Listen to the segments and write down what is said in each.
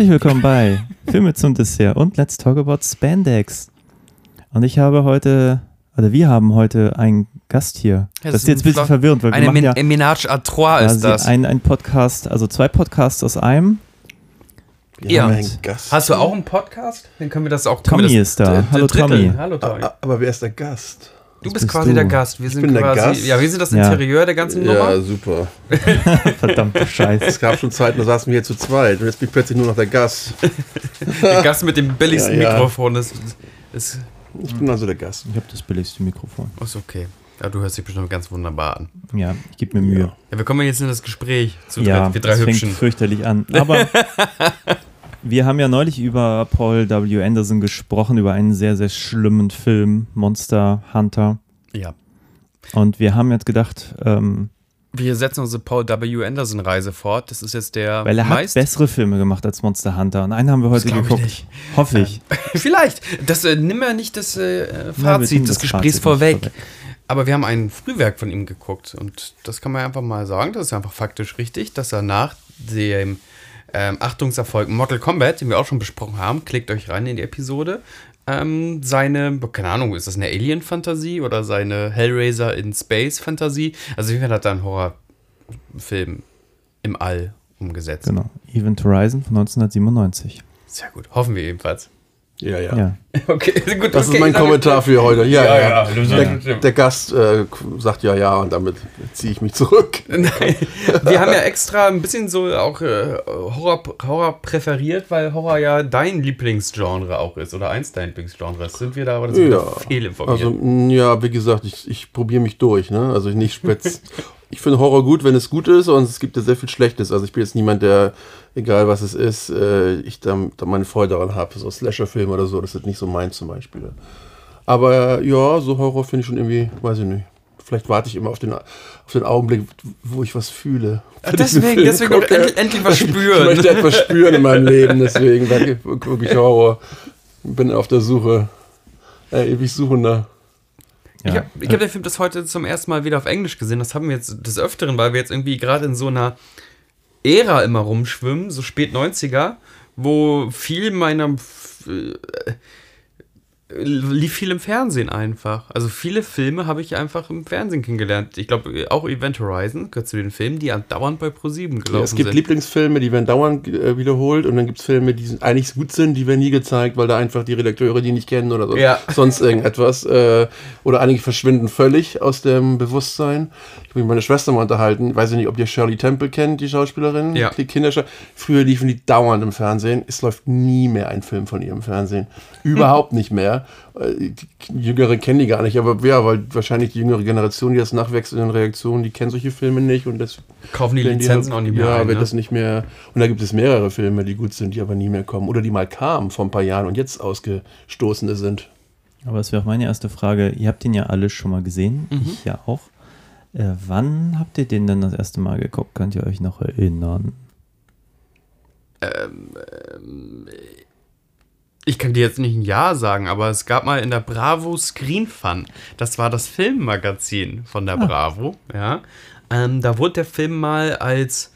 Herzlich willkommen bei Filme zum Dessert und Let's Talk About Spandex. Und ich habe heute, oder wir haben heute einen Gast hier. Ja, das ist jetzt ein bisschen verwirrend, weil wir Eine machen Men ja ein Ménage à trois ist das. Ein, ein Podcast, also zwei Podcasts aus einem. Wir Ja. haben einen Gast. Hast du auch einen Podcast? Dann können wir das auch. Tommy wir das, ist da. Hallo. Tommy. Hallo Tommy. Aber wer ist der Gast? Du das bist bist quasi du. der Gast. Wir sind bin der quasi. Gast. Ja, wir sind das Ja. Interieur der ganzen Nummer. Ja, super. Verdammte Scheiße. Es gab schon Zeiten, da saßen wir hier zu zweit und jetzt bin ich plötzlich nur noch der Gast. Der Gast mit dem billigsten Ja, ja. Mikrofon. Das ist, Ich bin also der Gast. Ich habe das billigste Mikrofon. ist okay. Ja, du hörst dich bestimmt ganz wunderbar an. Ja, ich gebe mir Mühe. Ja, wir kommen jetzt in das Gespräch zu Ja, dritt, wir drei das fängt Hübschen. fürchterlich an. Aber wir haben ja neulich über Paul W. Anderson gesprochen, über einen sehr, sehr schlimmen Film, Monster Hunter. Ja. Und wir haben jetzt gedacht, ähm, Wir setzen unsere Paul W. Anderson Reise fort. Das ist jetzt der weil er hat meist. bessere Filme gemacht als Monster Hunter. Und einen haben wir heute ich geguckt. nicht. Hoffe ich. Vielleicht. Das äh, nimm ja nicht das äh, Fazit nehmen des Gesprächs Fazit vorweg. Aber wir haben ein Frühwerk von ihm geguckt und das kann man einfach mal sagen. Das ist einfach faktisch richtig, dass er nach dem ähm, Achtungserfolg Mortal Kombat, den wir auch schon besprochen haben, klickt euch rein in die Episode, ähm, seine, keine Ahnung, ist das eine Alien-Fantasie oder seine Hellraiser in Space-Fantasie? Also, wie hat er einen Horrorfilm im All umgesetzt? Genau. Event Horizon von 1997. Sehr gut. Hoffen wir ebenfalls. Ja, ja. Ja. Okay, gut. Das okay, ist mein Kommentar für heute. Ja, Ja, ja. ja, Der, der Gast äh, sagt ja, ja und damit ziehe ich mich zurück. Nein, wir haben ja extra ein bisschen so auch äh, Horror, Horror präferiert, weil Horror ja dein Lieblingsgenre auch ist oder eins deiner Lieblingsgenres. Sind wir da aber das Ja. fehlinformiert? Also, ja, wie gesagt, ich, ich probiere mich durch. Ne? Also nicht spitz. ich finde Horror gut, wenn es gut ist und es gibt ja sehr viel Schlechtes. Also ich bin jetzt niemand, der, egal was es ist, äh, ich da, da meine Freude daran habe. So Slasher-Film oder so, das ist nicht so meins zum Beispiel. Aber ja, so Horror finde ich schon irgendwie, weiß ich nicht. Vielleicht warte ich immer auf den, auf den Augenblick, wo ich was fühle. Ich einen deswegen, deswegen gucke. endlich, endlich was Ich spüren. möchte etwas spüren in meinem Leben, deswegen gucke ich Horror. Bin auf der Suche. Äh, ewig Suchender. Ich Ja. habe ich hab den Film das heute zum ersten Mal wieder auf Englisch gesehen. Das haben wir jetzt des Öfteren, weil wir jetzt irgendwie gerade in so einer Ära immer rumschwimmen, so spät 90er, wo viel meiner äh, lief viel im Fernsehen einfach. Also viele Filme habe ich einfach im Fernsehen kennengelernt. Ich glaube, auch Event Horizon gehört zu den Filmen, die andauernd bei ProSieben gelaufen Ja, es gibt sind. Lieblingsfilme, die werden dauernd äh, wiederholt und dann gibt es Filme, die sind eigentlich gut sind, die werden nie gezeigt, weil da einfach die Redakteure die nicht kennen oder so. Ja. sonst irgendetwas. Äh, oder einige verschwinden völlig aus dem Bewusstsein. Ich habe mich mit meiner Schwester mal unterhalten. Ich weiß nicht, ob ihr Shirley Temple kennt, die Schauspielerin. Ja. Die Kinderschau Früher liefen die dauernd im Fernsehen. Es läuft nie mehr ein Film von ihr im Fernsehen. Überhaupt nicht mehr. Äh, Die Jüngere kennen die gar nicht, aber ja, weil wahrscheinlich die jüngere Generation, die das nachwächst in den Reaktionen, die kennen solche Filme nicht und das Kaufen die Lizenzen auch nicht mehr Ja, ein, wird ne? das nicht mehr. Und da gibt es mehrere Filme, die gut sind, die aber nie mehr kommen. Oder die mal kamen vor ein paar Jahren und jetzt ausgestoßene sind. Aber das wäre auch meine erste Frage. Ihr habt den ja alle schon mal gesehen. Mhm. Ich ja auch. Äh, wann habt ihr den denn das erste Mal geguckt? Könnt ihr euch noch erinnern? Ich kann dir jetzt nicht ein Ja sagen, aber es gab mal in der Bravo Screen Fun. Das war das Filmmagazin von der Bravo, ja. Ähm, da wurde der Film mal als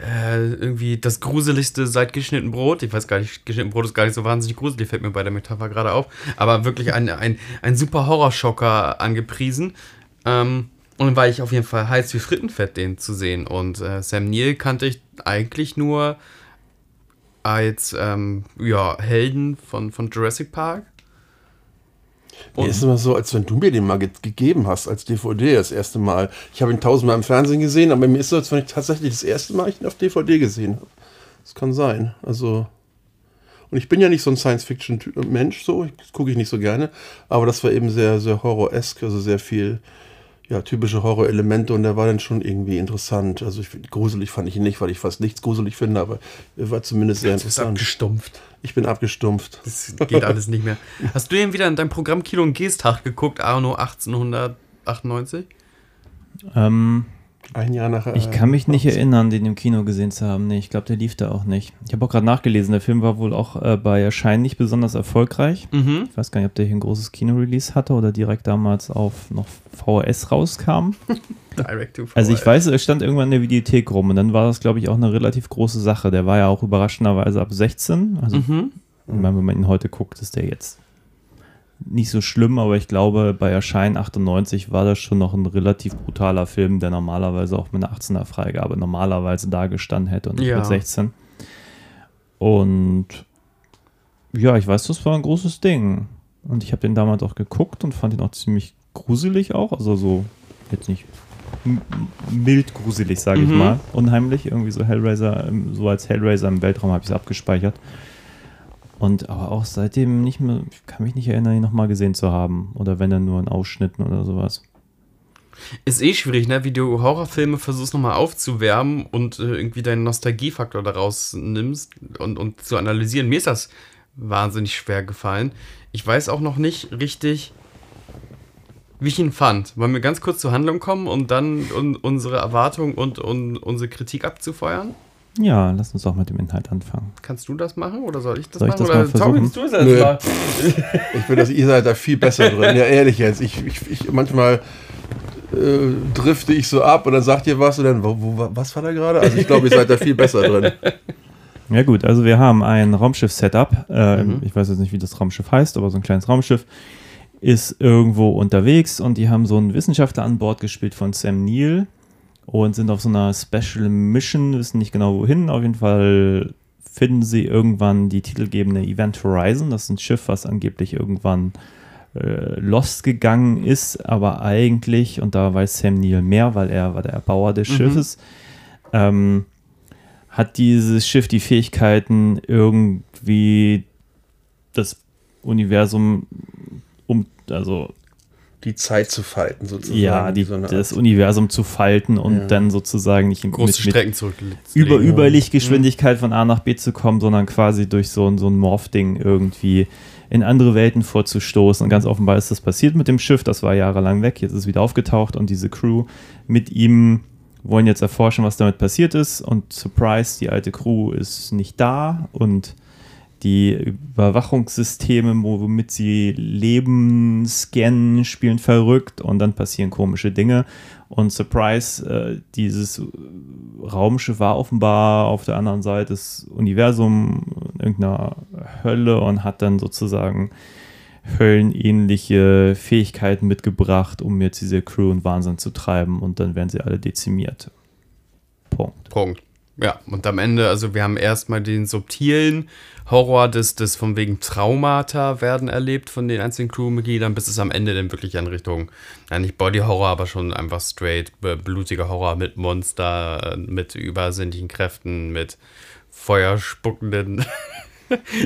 äh, irgendwie das gruseligste seit geschnitten Brot. Ich weiß gar nicht, geschnitten Brot ist gar nicht so wahnsinnig gruselig, fällt mir bei der Metapher gerade auf. Aber wirklich ein, ein, ein super Horrorschocker angepriesen. Ähm, und war ich auf jeden Fall heiß wie Frittenfett, den zu sehen. Und äh, Sam Neill kannte ich eigentlich nur als ähm, ja, Helden von, von Jurassic Park. Mir ist immer so, als wenn du mir den mal ge gegeben hast als DVD das erste Mal. Ich habe ihn tausendmal im Fernsehen gesehen, aber mir ist so, als wenn ich tatsächlich das erste Mal ihn auf DVD gesehen habe. Das kann sein. Also. Und ich bin ja nicht so ein Science-Fiction-Mensch, so. Das gucke ich nicht so gerne. Aber das war eben sehr, sehr horror-esk, also sehr viel, ja, typische Horror-Elemente und der war dann schon irgendwie interessant. Also ich, gruselig fand ich ihn nicht, weil ich fast nichts gruselig finde, aber er war zumindest sehr Du bist interessant. abgestumpft. Ich bin abgestumpft. Das geht alles nicht mehr. Hast du den wieder in deinem Programm Kilo und Geestag geguckt, Arno 1898? Ähm, Ein Jahr nachher. Ich kann mich nicht erinnern, den im Kino gesehen zu haben. Nee, ich glaube, der lief da auch nicht. Ich habe auch gerade nachgelesen, der Film war wohl auch äh, bei Erscheinen nicht besonders erfolgreich. Mhm. Ich weiß gar nicht, ob der hier ein großes Kino-Release hatte oder direkt damals auf noch VHS rauskam. Direct to Also ich weiß, er stand irgendwann in der Videothek rum und dann war das, glaube ich, auch eine relativ große Sache. Der war ja auch überraschenderweise ab 16. Also Mhm. ich meine, wenn man ihn heute guckt, ist der jetzt nicht so schlimm, aber ich glaube, bei Erscheinen 98 war das schon noch ein relativ brutaler Film, der normalerweise auch mit einer 18er Freigabe normalerweise da gestanden hätte und nicht Ja. mit 16. Und ja, ich weiß, das war ein großes Ding. Und ich habe den damals auch geguckt und fand ihn auch ziemlich gruselig auch. Also so, jetzt nicht mild gruselig, sage ich Mhm. mal. Unheimlich, irgendwie so Hellraiser, ähm, so als Hellraiser im Weltraum habe ich es abgespeichert. Und aber auch seitdem nicht mehr, ich kann mich nicht erinnern, ihn nochmal gesehen zu haben. Oder wenn dann nur in Ausschnitten oder sowas. Ist eh schwierig, ne? Wie du Horrorfilme versuchst nochmal aufzuwärmen und äh, irgendwie deinen Nostalgiefaktor daraus nimmst und, und zu analysieren. Mir ist das wahnsinnig schwer gefallen. Ich weiß auch noch nicht richtig, wie ich ihn fand. Wollen wir ganz kurz zur Handlung kommen und dann un unsere Erwartung und, und unsere Kritik abzufeuern? Ja, lass uns doch mit dem Inhalt anfangen. Kannst du das machen oder soll ich das Soll ich machen? das mal oder Tommy, versuchen? du es Nö. Ich finde, dass ihr seid da viel besser drin. Ja, ehrlich jetzt. Ich, ich, ich manchmal äh, drifte ich so ab und dann sagt ihr was und dann, wo, wo, was war da gerade? Also ich glaube, ihr seid da viel besser drin. Ja gut, also wir haben ein Raumschiff-Setup. Äh, Mhm. Ich weiß jetzt nicht, wie das Raumschiff heißt, aber so ein kleines Raumschiff ist irgendwo unterwegs und die haben so einen Wissenschaftler an Bord gespielt von Sam Neill und sind auf so einer Special Mission, wissen nicht genau wohin. Auf jeden Fall finden sie irgendwann die titelgebende Event Horizon. Das ist ein Schiff, was angeblich irgendwann äh, lost gegangen ist, aber eigentlich, und da weiß Sam Neill mehr, weil er war der Erbauer des Mhm. Schiffes, ähm, hat dieses Schiff die Fähigkeiten, irgendwie das Universum um, also Die Zeit zu falten sozusagen. ja, die, So das Universum zu falten und Ja. dann sozusagen nicht Große mit, mit Strecken zurück. über Mhm. Überlichtgeschwindigkeit von A nach B zu kommen, sondern quasi durch so, ein- so ein Morph-Ding irgendwie in andere Welten vorzustoßen. Und ganz offenbar ist das passiert mit dem Schiff, das war jahrelang weg, jetzt ist es wieder aufgetaucht und diese Crew mit ihm wollen jetzt erforschen, was damit passiert ist. Und surprise, die alte Crew ist nicht da und die Überwachungssysteme, womit sie leben, scannen, spielen verrückt und dann passieren komische Dinge. Und surprise, äh, dieses Raumschiff war offenbar auf der anderen Seite des Universums in irgendeiner Hölle und hat dann sozusagen höllenähnliche Fähigkeiten mitgebracht, um jetzt diese Crew in Wahnsinn zu treiben und dann werden sie alle dezimiert. Punkt. Punkt. Ja, und am Ende, also wir haben erstmal den subtilen Horror des, des von wegen Traumata werden erlebt von den einzelnen Crewmitgliedern, bis es am Ende dann wirklich in Richtung, ja nicht Body Horror, aber schon einfach straight äh, blutiger Horror mit Monster, äh, mit übersinnlichen Kräften, mit feuerspuckenden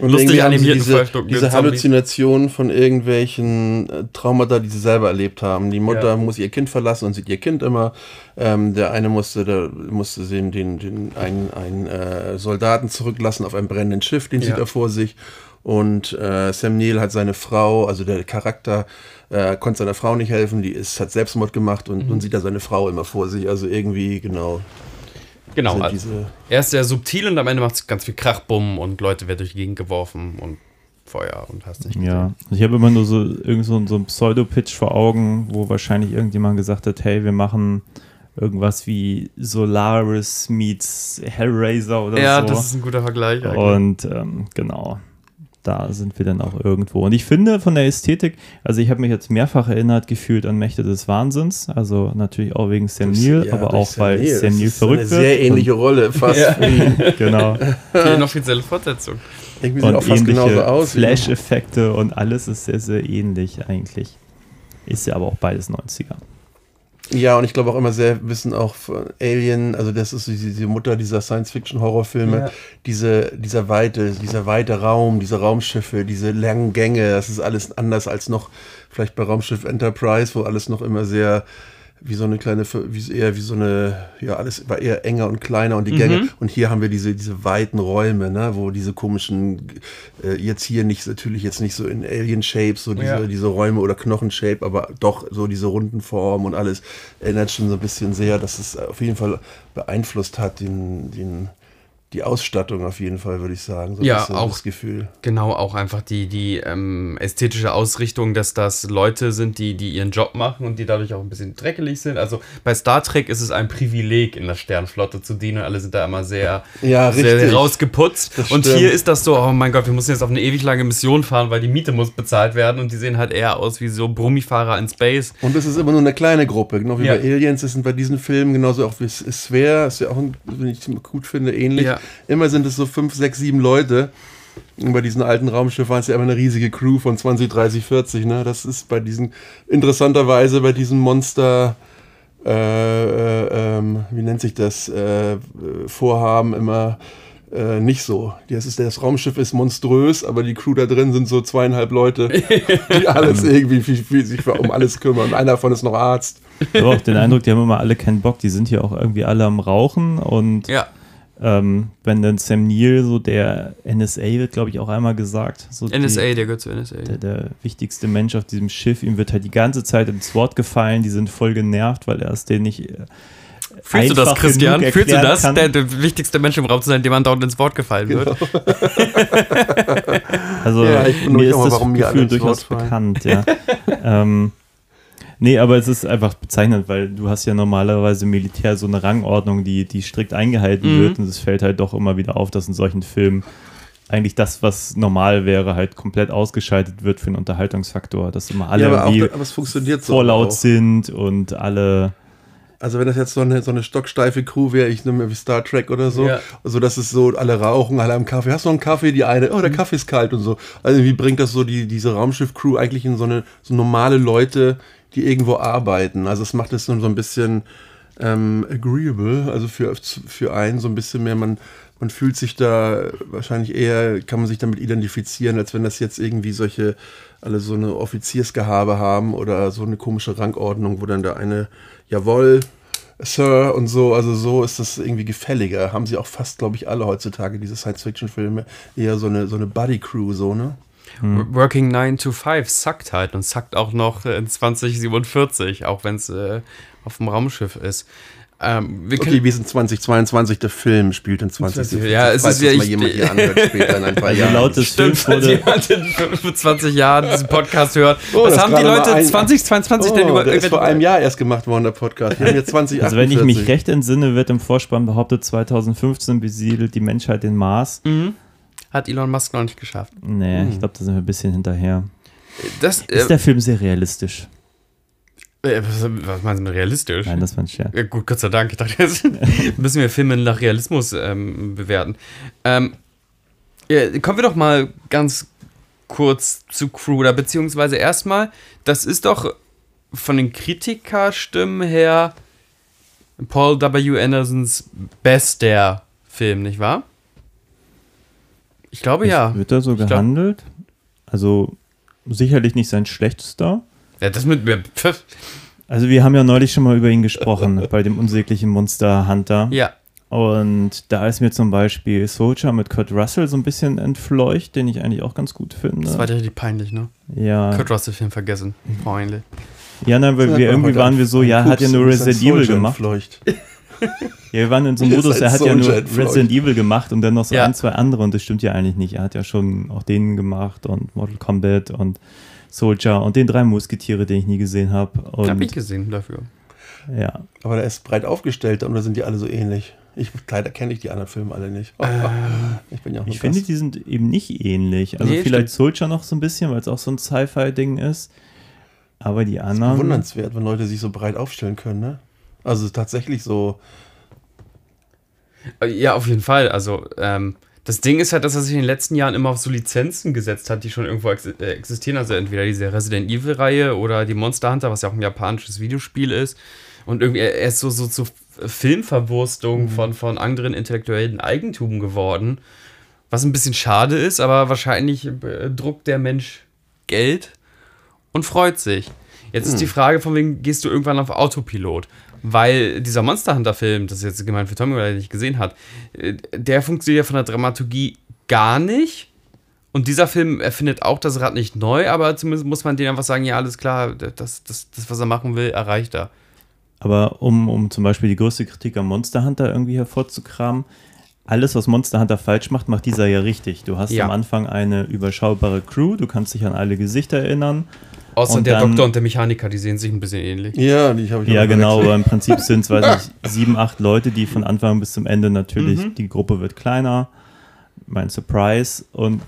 Und lustig irgendwie haben sie animierten diese, diese. Halluzinationen von irgendwelchen äh, Traumata, die sie selber erlebt haben. Die Mutter Ja. muss ihr Kind verlassen und sieht ihr Kind immer. Ähm, der eine musste, da musste den, den, den einen, einen äh, Soldaten zurücklassen auf einem brennenden Schiff, den Ja. sieht er vor sich. Und äh, Sam Neill hat seine Frau, also der Charakter, äh, konnte seiner Frau nicht helfen, die ist, hat Selbstmord gemacht und, Mhm. und sieht da seine Frau immer vor sich. Also irgendwie, genau. Genau, also diese, er ist sehr subtil und am Ende macht es ganz viel Krach, Bumm und Leute werden durch die Gegend geworfen und Feuer und hast nicht Ja, ich habe immer nur so irgend so, so einen Pseudo-Pitch vor Augen, wo wahrscheinlich irgendjemand gesagt hat, hey, wir machen irgendwas wie Solaris meets Hellraiser oder Ja, so. das ist ein guter Vergleich. eigentlich. Und ähm, genau, da sind wir dann auch irgendwo. Und ich finde von der Ästhetik, also ich habe mich jetzt mehrfach erinnert gefühlt an Mächte des Wahnsinns, also natürlich auch wegen Sam Neill, ja, aber auch Sam weil Neill. Sam Das Neill ist verrückt eine wird. sehr ähnliche Rolle, fast. Ja. genau. Die inoffizielle Fortsetzung. Irgendwie sieht Und auch fast genauso aus. Flash-Effekte und alles ist sehr, sehr ähnlich eigentlich. Ist ja aber auch beides 90er. Ja, und ich glaube auch immer sehr wissen auch von Alien, also das ist diese, diese Mutter dieser Science-Fiction-Horrorfilme, Ja. diese, dieser weite, dieser weite Raum, diese Raumschiffe, diese langen Gänge, das ist alles anders als noch vielleicht bei Raumschiff Enterprise, wo alles noch immer sehr wie so eine kleine, wie eher wie so eine, ja, alles war eher enger und kleiner und die Gänge. Mhm. Und hier haben wir diese, diese weiten Räume, ne, wo diese komischen, äh, jetzt hier nicht, natürlich jetzt nicht so in Alien-Shape, so diese, ja. diese Räume oder Knochen-Shape, aber doch so diese runden Formen und alles erinnert schon so ein bisschen sehr, dass es auf jeden Fall beeinflusst hat, den, den, die Ausstattung auf jeden Fall, würde ich sagen. So ja, so auch das Gefühl. Genau, auch einfach die, die ähm, ästhetische Ausrichtung, dass das Leute sind, die, die ihren Job machen und die dadurch auch ein bisschen dreckelig sind. Also bei Star Trek ist es ein Privileg, in der Sternflotte zu dienen. Alle sind da immer sehr, ja, sehr, sehr rausgeputzt. und hier ist das so, oh mein Gott, wir müssen jetzt auf eine ewig lange Mission fahren, weil die Miete muss bezahlt werden und die sehen halt eher aus wie so Brummifahrer in Space. Und es ist immer nur eine kleine Gruppe, genau wie ja. bei Aliens. Das sind bei diesen Filmen genauso auch wie Sphere, ist ja auch, wenn ich gut finde, ähnlich. Ja immer sind es so fünf, sechs, sieben Leute. Und bei diesen alten Raumschiffen war es ja immer eine riesige Crew von 20, 30, 40. Ne? Das ist bei diesen, interessanterweise bei diesen Monster, äh, äh, ähm, wie nennt sich das, äh, Vorhaben immer äh, nicht so. Das, ist, das Raumschiff ist monströs, aber die Crew da drin sind so zweieinhalb Leute, die alles irgendwie viel, viel sich um alles kümmern. Und einer davon ist noch Arzt. Ich habe auch den Eindruck, die haben immer alle keinen Bock. Die sind hier auch irgendwie alle am Rauchen und ja ähm, wenn dann Sam Neill, so der NSA wird, glaube ich, auch einmal gesagt. So NSA, die, der gehört zu NSA. Der, der, wichtigste Mensch auf diesem Schiff, ihm wird halt die ganze Zeit ins Wort gefallen, die sind voll genervt, weil er es denen nicht. Äh, Fühlst du das, Christian? Fühlst du das, der, der, wichtigste Mensch im Raum zu sein, dem man dort ins Wort gefallen wird? Genau. also, ja, mir ist das Gefühl durchaus bekannt, ja. ähm, Nee, aber es ist einfach bezeichnend, weil du hast ja normalerweise Militär so eine Rangordnung, die, die strikt eingehalten mhm. wird und es fällt halt doch immer wieder auf, dass in solchen Filmen eigentlich das, was normal wäre, halt komplett ausgeschaltet wird für einen Unterhaltungsfaktor, dass immer alle ja, aber, auch, aber es funktioniert so vorlaut sind und alle also wenn das jetzt so eine, so eine stocksteife Crew wäre, ich nehme wie Star Trek oder so, ja. so dass es so alle rauchen, alle am Kaffee. Hast du noch einen Kaffee? Die eine, oh, der mhm. Kaffee ist kalt und so. Also wie bringt das so die, diese Raumschiff-Crew eigentlich in so eine so normale Leute, die irgendwo arbeiten. Also es macht es so ein bisschen ähm, agreeable, also für, für einen so ein bisschen mehr, man, man fühlt sich da wahrscheinlich eher, kann man sich damit identifizieren, als wenn das jetzt irgendwie solche, alle so eine Offiziersgehabe haben oder so eine komische Rangordnung, wo dann der eine, jawohl, Sir und so, also so ist das irgendwie gefälliger. Haben sie auch fast, glaube ich, alle heutzutage, diese Science-Fiction-Filme, eher so eine, so eine Buddy-Crew, so, ne? Hm. Working 9 to 5 sackt halt und sackt auch noch in 2047, auch wenn es äh, auf dem Raumschiff ist. Ähm, wir okay, wir sind 2022, der Film spielt in 2047. Ja, es ist ja mal jemand hier anhört später in ein paar also Jahren. Laut des Films wurde jemand in 25 Jahren diesen Podcast hört. Oh, Was haben die Leute ein, 2022 oh, denn über? Der ist vor einem Jahr erst gemacht worden, der Podcast. Wir haben jetzt 2048. Also wenn ich mich recht entsinne, wird im Vorspann behauptet, 2015 besiedelt die Menschheit den Mars. Mhm. Hat Elon Musk noch nicht geschafft. Nee, hm. ich glaube, da sind wir ein bisschen hinterher. Das, äh, ist der Film sehr realistisch? Äh, was, meinst du mit realistisch? Nein, das war ein Scherz. Ja, gut, Gott sei Dank. Ich dachte, jetzt müssen wir Filme nach Realismus ähm, bewerten. Ähm, ja, kommen wir doch mal ganz kurz zu Crew, oder beziehungsweise erstmal, das ist doch von den Kritikerstimmen her Paul W. Andersons bester Film, nicht wahr? Ich glaube ja. Wird er so ich gehandelt? Glaub, also sicherlich nicht sein schlechtester. Ja, das mit mir. Also wir haben ja neulich schon mal über ihn gesprochen, bei dem unsäglichen Monster Hunter. Ja. Und da ist mir zum Beispiel Soldier mit Kurt Russell so ein bisschen entfleucht, den ich eigentlich auch ganz gut finde. Das war richtig peinlich, ne? Ja. Kurt Russell-Film vergessen. Peinlich. Ja, nein, weil wir irgendwie waren wir so, ja, hat ja nur Resident Evil gemacht. Entfleucht. Ja, wir waren in so einem Modus, er hat ja nur Resident Evil gemacht und dann noch so ja. ein, zwei andere und das stimmt ja eigentlich nicht. Er hat ja schon auch den gemacht und Mortal Kombat und Soldier und den drei Musketiere, den ich nie gesehen habe. Hab ich gesehen dafür. Ja. Aber der ist breit aufgestellt und da sind die alle so ähnlich? Ich, leider kenne ich die anderen Filme alle nicht. Oh, ich bin ja auch Ich finde, die sind eben nicht ähnlich. Also nee, vielleicht stimmt. Soldier noch so ein bisschen, weil es auch so ein Sci-Fi-Ding ist. Aber die anderen. Das ist bewundernswert, wenn Leute sich so breit aufstellen können, ne? Also tatsächlich so. Äh, ja, auf jeden Fall. Also, ähm, das Ding ist halt, dass er sich in den letzten Jahren immer auf so Lizenzen gesetzt hat, die schon irgendwo ex äh, existieren. Also entweder diese Resident Evil-Reihe oder die Monster Hunter, was ja auch ein japanisches Videospiel ist. Und irgendwie, er ist so, so, so Filmverwurstung mhm. von, von anderen intellektuellen Eigentum geworden. Was ein bisschen schade ist, aber wahrscheinlich äh, druckt der Mensch Geld und freut sich. Jetzt ist die Frage, von wem gehst du irgendwann auf Autopilot? Weil dieser Monster Hunter-Film, das ist jetzt gemeint für Tommy, weil er nicht gesehen hat, äh, der funktioniert ja von der Dramaturgie gar nicht. Und dieser Film erfindet auch das Rad nicht neu, aber zumindest muss man denen einfach sagen, ja, alles klar, das, das, das was er machen will, erreicht er. Aber um, um zum Beispiel die größte Kritik am Monster Hunter irgendwie hervorzukramen, alles, was Monster Hunter falsch macht, macht dieser ja richtig. Du hast Ja. am Anfang eine überschaubare Crew, du kannst dich an alle Gesichter erinnern. Außer Und der dann- Doktor und der Mechaniker, die sehen sich ein bisschen ähnlich. Ja, die habe ich Ja, genau, aber im Prinzip sind es, weiß nicht, sieben, acht Leute, die von Anfang bis zum Ende natürlich, die Gruppe wird kleiner, mein Surprise und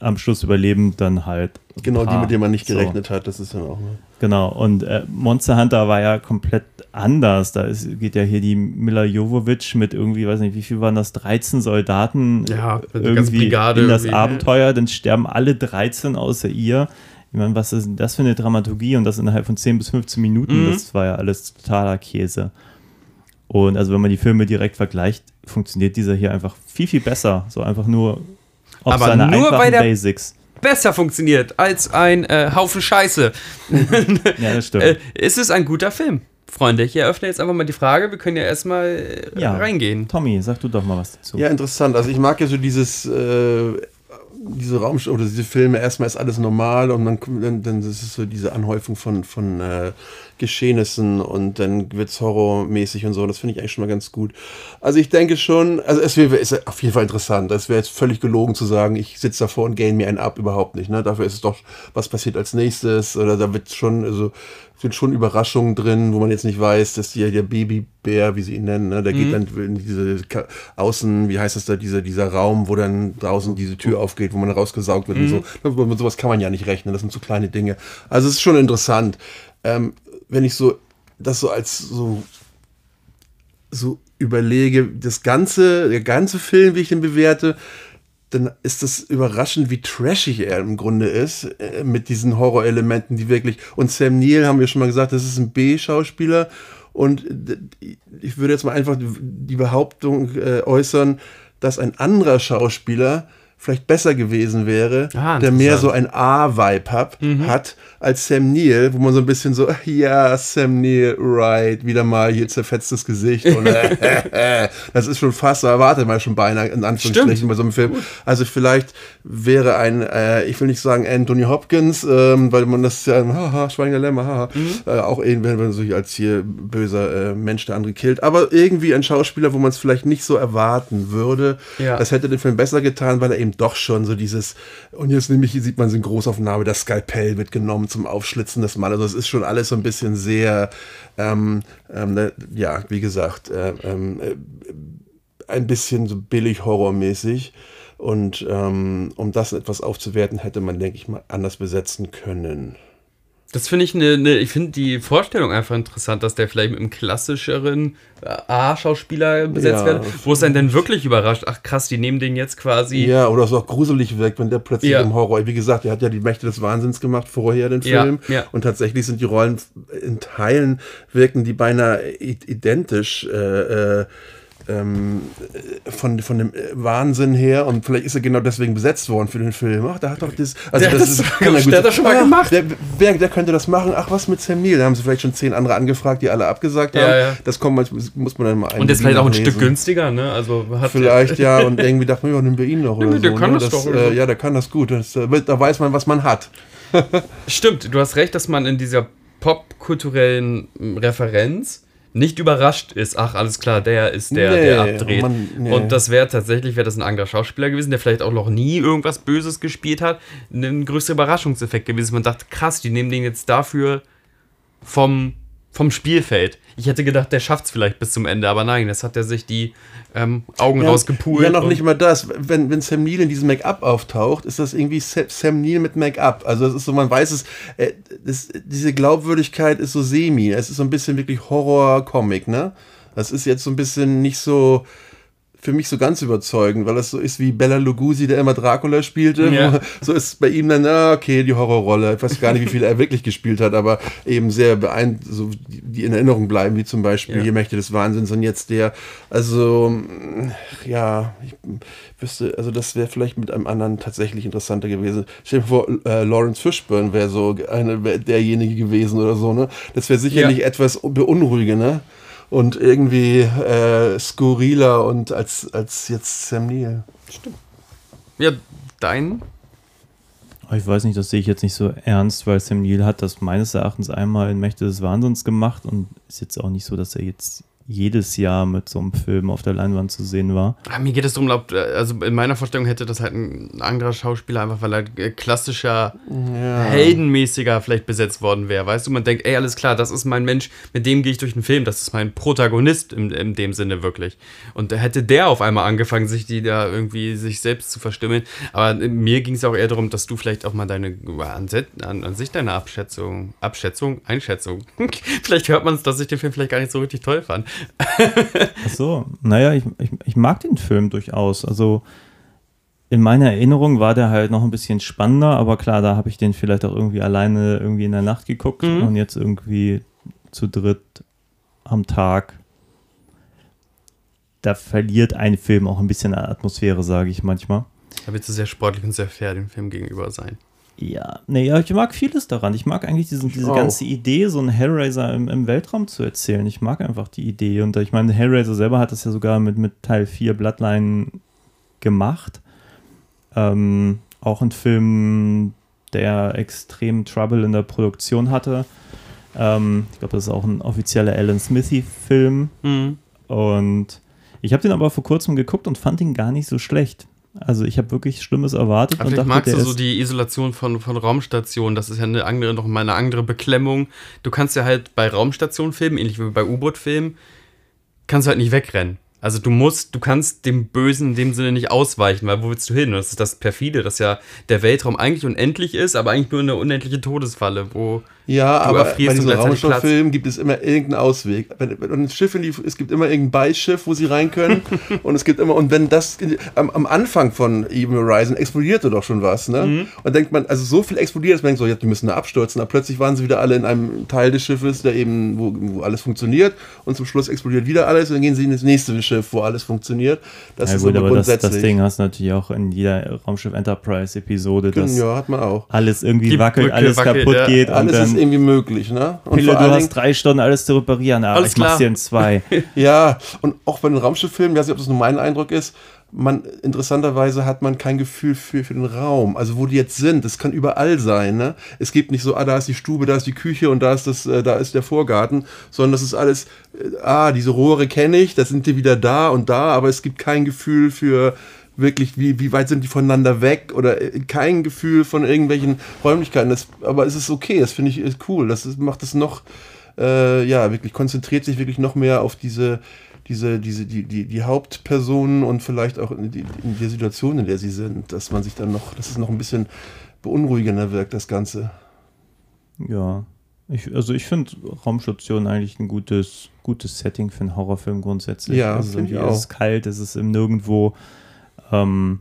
am Schluss überleben dann halt. Genau, die, paar. mit denen man nicht So. gerechnet hat, das ist dann auch. Ne? Genau, und äh, Monster Hunter war ja komplett anders. Da ist, geht ja hier die Mila Jovovich mit irgendwie, weiß nicht, wie viel waren das, 13 Soldaten Ja, irgendwie Brigade in das irgendwie. Abenteuer, dann sterben alle 13 außer ihr. Ich meine, was ist denn das für eine Dramaturgie und das innerhalb von 10 bis 15 Minuten, Mhm. das war ja alles totaler Käse. Und also wenn man die Filme direkt vergleicht, funktioniert dieser hier einfach viel, viel besser. So einfach nur auf Aber seine nur einfachen bei der- Basics. Besser funktioniert als ein äh, Haufen Scheiße. Ja, das stimmt. Äh, ist es ein guter Film? Freunde, ich eröffne jetzt einfach mal die Frage. Wir können ja erstmal äh, Ja. reingehen. Tommy, sag du doch mal was dazu. Ja, interessant. Also ich mag ja so dieses, äh, diese Raum oder diese Filme, erstmal ist alles normal und dann, dann, dann ist es so diese Anhäufung von, von äh, Geschehnissen und dann wird es horrormäßig und so. Das finde ich eigentlich schon mal ganz gut. Also ich denke schon, also es wäre ist auf jeden Fall interessant. Das wäre jetzt völlig gelogen zu sagen, ich sitze davor und gain mir einen ab, überhaupt nicht. Ne? Dafür ist es doch, was passiert als nächstes oder da wird schon, also sind schon Überraschungen drin, wo man jetzt nicht weiß, dass die, der Babybär, wie sie ihn nennen, ne, der geht dann in diese Außen, wie heißt das da, dieser, dieser Raum, wo dann draußen diese Tür aufgeht, wo man rausgesaugt wird und so. Mit sowas kann man ja nicht rechnen, das sind so kleine Dinge. Also es ist schon interessant. Ähm, wenn ich so das so als so so überlege, das ganze, der ganze Film, wie ich den bewerte, dann ist das überraschend, wie trashig er im Grunde ist, äh, mit diesen Horrorelementen, die wirklich. Und Sam Neill haben wir schon mal gesagt, das ist ein B-Schauspieler. Und ich würde jetzt mal einfach die Behauptung äh, äußern, dass ein anderer Schauspieler vielleicht besser gewesen wäre, Ah, der mehr so ein A-Vibe hat, hat als Sam Neill, wo man so ein bisschen so, ja, Sam Neill, right, wieder mal hier zerfetztes Gesicht. Und, äh, das ist schon fast, erwartet man schon beinahe in Anführungsstrichen Stimmt. bei so einem Film. Also vielleicht wäre ein, äh, ich will nicht sagen Anthony Hopkins, ähm, weil man das ja, haha, Schweigender Lämmer, haha, äh, auch irgendwie, wenn man sich als hier böser äh, Mensch der andere killt, aber irgendwie ein Schauspieler, wo man es vielleicht nicht so erwarten würde. Ja. Das hätte den Film besser getan, weil er eben doch schon so dieses, und jetzt nämlich sieht man so in Großaufnahme, das Skalpell wird genommen zum Aufschlitzen des Mannes. Also es ist schon alles so ein bisschen sehr, ähm, ähm, ne, ja, wie gesagt, äh, ähm, äh, ein bisschen so billig horrormäßig. Und ähm, um das etwas aufzuwerten, hätte man, denke ich mal, anders besetzen können. Das finde ich eine, ne, ich finde die Vorstellung einfach interessant, dass der vielleicht mit einem klassischeren äh, A-Schauspieler besetzt Ja. wird, wo es dann denn wirklich überrascht, ach krass, die nehmen den jetzt quasi. Ja, oder es auch gruselig wirkt, wenn der plötzlich Ja. im Horror, wie gesagt, der hat ja die Mächte des Wahnsinns gemacht vorher, den Ja, Film. ja. Und tatsächlich sind die Rollen in Teilen wirken die beinahe identisch. Äh, äh, ähm, äh, von, von dem äh, Wahnsinn her und vielleicht ist er genau deswegen besetzt worden für den Film. Ach, da hat doch das. Also Der hat das- kann ja der hat das schon mal Ah, gemacht. Der, wer, der könnte das machen. Ach, was mit Sam Neill? Da haben sie vielleicht schon zehn andere angefragt, die alle abgesagt Ja, haben. ja. Das kommt manchmal, muss man dann mal Und der ist vielleicht auch ein Stück nachlesen. günstiger, ne? Also hat Vielleicht ja, und irgendwie dachte man, ja, nehmen wir ihn noch oder nee, der so. kann ne? das doch, äh. Ja, der kann das gut. Das, äh, da weiß man, was man hat. Stimmt, du hast recht, dass man in dieser popkulturellen Referenz nicht überrascht ist, ach, alles klar, der ist der, Nee, der abdreht. man- nee. Und das wäre tatsächlich, wäre das ein anderer Schauspieler gewesen, der vielleicht auch noch nie irgendwas Böses gespielt hat, ein größerer Überraschungseffekt gewesen. Man dachte, krass, die nehmen den jetzt dafür vom, vom Spielfeld. Ich hätte gedacht, der schafft es vielleicht bis zum Ende, aber nein, das hat er sich die ähm, Augen rausgepult. Ja, noch nicht mal das. Wenn, wenn Sam Neill in diesem Make-up auftaucht, ist das irgendwie Sa- Sam Neill mit Make-up. Also es ist so, man weiß es, äh, das, diese Glaubwürdigkeit ist so semi. Es ist so ein bisschen wirklich Horror-Comic, ne? Das ist jetzt so ein bisschen nicht so für mich so ganz überzeugend, weil das so ist wie Bella Lugosi, der immer Dracula spielte. Ja. So ist bei ihm dann, ah, okay, die Horrorrolle. Ich weiß gar nicht, wie viel er wirklich gespielt hat, aber eben sehr beeindruckend, so die in Erinnerung bleiben, wie zum Beispiel Ja. hier Mächte des Wahnsinns und jetzt der. Also, ja, ich wüsste, also das wäre vielleicht mit einem anderen tatsächlich interessanter gewesen. Stell dir vor, äh, Lawrence Fishburne wäre so eine, wär derjenige gewesen oder so, ne? Das wäre sicherlich etwas beunruhigender und irgendwie äh, skurriler und als, als jetzt Sam Neill. Ja, dein? Ich weiß nicht, das sehe ich jetzt nicht so ernst, weil Sam Neill hat das meines Erachtens einmal in Mächte des Wahnsinns gemacht und ist jetzt auch nicht so, dass er jetzt jedes Jahr mit so einem Film auf der Leinwand zu sehen war. Ah, mir geht es darum, glaub, also in meiner Vorstellung hätte das halt ein anderer Schauspieler einfach, weil er äh, klassischer, Ja. heldenmäßiger vielleicht besetzt worden wäre. Weißt du, man denkt, ey, alles klar, das ist mein Mensch, mit dem gehe ich durch den Film, das ist mein Protagonist in, in dem Sinne wirklich. Und da hätte der auf einmal angefangen, sich die da irgendwie sich selbst zu verstimmeln. Aber äh, mir ging es auch eher darum, dass du vielleicht auch mal deine, an, an, an sich deine Abschätzung, Abschätzung, Einschätzung, vielleicht hört man es, dass ich den Film vielleicht gar nicht so richtig toll fand. Ach so, naja, ich, ich, ich mag den Film durchaus. Also in meiner Erinnerung war der halt noch ein bisschen spannender, aber klar, da habe ich den vielleicht auch irgendwie alleine irgendwie in der Nacht geguckt Mhm. und jetzt irgendwie zu dritt am Tag. Da verliert ein Film auch ein bisschen an Atmosphäre, sage ich manchmal. Da willst du sehr sportlich und sehr fair dem Film gegenüber sein. Ja, nee, ja, ich mag vieles daran. Ich mag eigentlich diesen, diese auch. ganze Idee, so einen Hellraiser im, im Weltraum zu erzählen. Ich mag einfach die Idee. Und ich meine, Hellraiser selber hat das ja sogar mit, mit Teil 4 Bloodline gemacht. Ähm, auch ein Film, der extrem Trouble in der Produktion hatte. Ähm, ich glaube, das ist auch ein offizieller Alan Smithy-Film. Mhm. Und ich habe den aber vor kurzem geguckt und fand ihn gar nicht so schlecht. Also ich habe wirklich Schlimmes erwartet Aber und dachte, magst du so die Isolation von, von Raumstationen. Das ist ja eine andere, noch mal eine andere Beklemmung. Du kannst ja halt bei Raumstationen filmen, ähnlich wie bei U-Boot-Filmen, kannst du halt nicht wegrennen. Also du musst, du kannst dem Bösen in dem Sinne nicht ausweichen, weil wo willst du hin? Und das ist das perfide, dass ja der Weltraum eigentlich unendlich ist, aber eigentlich nur eine unendliche Todesfalle, wo Ja, Du aber bei erfrierst und gleichzeitig Raumstofffilmen gibt es immer irgendeinen Ausweg. Wenn, wenn ein Schiff in die, es gibt immer irgendein Beischiff, wo sie rein können. und es gibt immer, und wenn das am, am Anfang von Even Horizon explodierte doch schon was, ne? Mhm. Und denkt man, also so viel explodiert, dass man denkt so, ja, die müssen da abstürzen. Aber plötzlich waren sie wieder alle in einem Teil des Schiffes, der eben, wo, wo alles funktioniert. Und zum Schluss explodiert wieder alles. Und dann gehen sie in das nächste Schiff, wo alles funktioniert. Das ja, ist gut, aber aber das, grundsätzlich. das Ding hast du natürlich auch in jeder Raumschiff Enterprise Episode, dass ja, hat man auch. alles irgendwie Die wackelt, Brücke alles wackelt, kaputt ja. geht und Alles ist irgendwie möglich, ne? Und Pille, vor du allen hast Dingen- drei Stunden alles zu reparieren, aber Alles ich mach's klar. dir in zwei. Ja, und auch bei den Raumschifffilmen, ich weiß nicht, ob das nur mein Eindruck ist, man, interessanterweise hat man kein Gefühl für, für den Raum, also wo die jetzt sind. Das kann überall sein, ne? Es gibt nicht so, ah, da ist die Stube, da ist die Küche und da ist das, äh, da ist der Vorgarten, sondern das ist alles, äh, ah, diese Rohre kenne ich, da sind die wieder da und da, aber es gibt kein Gefühl für wirklich, wie, wie weit sind die voneinander weg oder äh, kein Gefühl von irgendwelchen Räumlichkeiten. Das, aber es ist okay, das finde ich cool. Das ist, macht es noch, äh, ja, wirklich konzentriert sich wirklich noch mehr auf diese, diese, diese, die, die, die Hauptpersonen und vielleicht auch in, die, in der Situation, in der sie sind, dass man sich dann noch, dass es noch ein bisschen beunruhigender wirkt, das Ganze. Ja. Ich, also ich finde Raumstation eigentlich ein gutes, gutes Setting für einen Horrorfilm grundsätzlich. Ja, also ich irgendwie Es ist kalt, es ist im Nirgendwo. Ähm,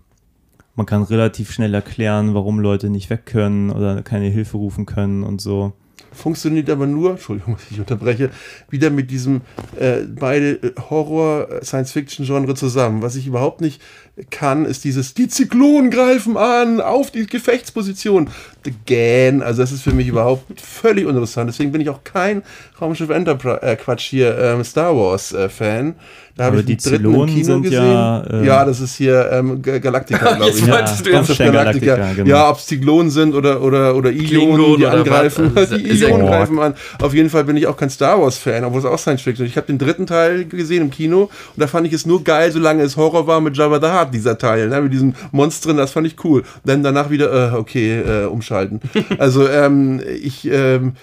man kann relativ schnell erklären, warum Leute nicht weg können oder keine Hilfe rufen können und so. Funktioniert aber nur, Entschuldigung, dass ich unterbreche, wieder mit diesem äh, beide äh, Horror-Science-Fiction-Genre zusammen. Was ich überhaupt nicht kann, ist dieses, die Zyklonen greifen an, auf die Gefechtsposition. Again, also das ist für mich überhaupt völlig uninteressant. Deswegen bin ich auch kein Raumschiff Enterprise, äh, Quatsch hier, ähm, Star Wars-Fan. da habe ich die den dritten im Zylonen Kino sind gesehen. ja, äh, ja, das ist hier ähm, Ga- Galactica, glaube Jetzt ich. du Ja, jetzt Raumschiff Galactica. Galactica, genau. Ja, ob es Zyklonen sind oder, oder, oder Ionen, Klingonen die oder angreifen. was? Die Ist ja Ionen Quark. greifen an. Auf jeden Fall bin ich auch kein Star Wars-Fan, obwohl es auch Science Fiction ist. Ich habe den dritten Teil gesehen im Kino und da fand ich es nur geil, solange es Horror war mit Jabba the Hutt, dieser Teil, ne, mit diesen Monstern, das fand ich cool. Dann danach wieder, äh, okay, äh, umschalten. Also, ähm, ich, ähm,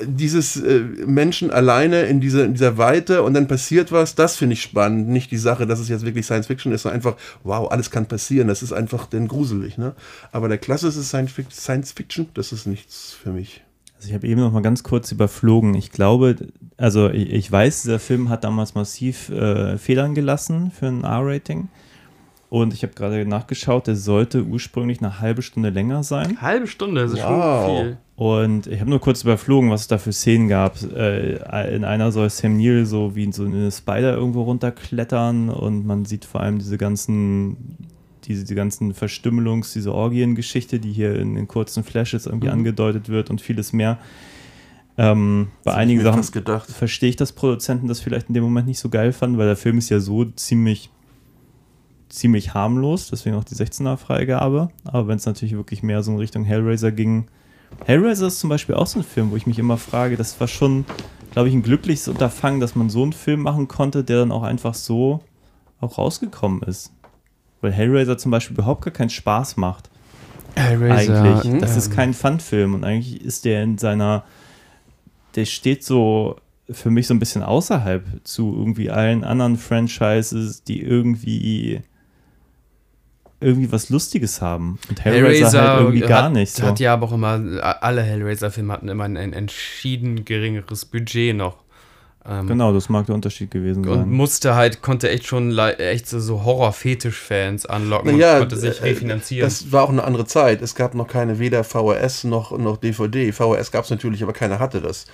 dieses äh, Menschen alleine in dieser, in dieser Weite und dann passiert was, das finde ich spannend. Nicht die Sache, dass es jetzt wirklich Science Fiction ist, sondern einfach, wow, alles kann passieren. Das ist einfach denn gruselig. Ne? Aber der klassische Science Fiction, das ist nichts für mich. Also ich habe eben noch mal ganz kurz überflogen. Ich glaube, also ich, ich weiß, dieser Film hat damals massiv äh, Federn gelassen für ein R-Rating. Und ich habe gerade nachgeschaut, der sollte ursprünglich eine halbe Stunde länger sein. Halbe Stunde, das ist Wow. schon viel. Und ich habe nur kurz überflogen, was es da für Szenen gab. Äh, in einer soll Sam Neill so wie so eine Spider irgendwo runterklettern und man sieht vor allem diese ganzen, diese, die ganzen Verstümmelungs-, diese Orgiengeschichte, die hier in den kurzen Flashes irgendwie Mhm. angedeutet wird und vieles mehr. Ähm, bei einigen Sachen verstehe ich, dass Produzenten das vielleicht in dem Moment nicht so geil fanden, weil der Film ist ja so ziemlich ziemlich harmlos, deswegen auch die 16er Freigabe. Aber wenn es natürlich wirklich mehr so in Richtung Hellraiser ging. Hellraiser ist zum Beispiel auch so ein Film, wo ich mich immer frage, das war schon, glaube ich, ein glückliches Unterfangen, dass man so einen Film machen konnte, der dann auch einfach so auch rausgekommen ist. Weil Hellraiser zum Beispiel überhaupt gar keinen Spaß macht. eigentlich. ähm, Das ist kein Fun-Film und eigentlich ist der in seiner, der steht so für mich so ein bisschen außerhalb zu irgendwie allen anderen Franchises, die irgendwie irgendwie was Lustiges haben. Und Hellraiser, halt irgendwie gar hat, nicht. So. Hat ja aber auch immer, alle Hellraiser-Filme hatten immer ein, ein entschieden geringeres Budget noch. Ähm, Genau, das mag der Unterschied gewesen Und sein. musste halt, konnte echt schon echt so, so Horror-Fetisch-Fans anlocken Naja, und konnte sich äh, refinanzieren. Das war auch eine andere Zeit. Es gab noch keine weder VHS noch, noch DVD. VHS gab es natürlich, aber keiner hatte das.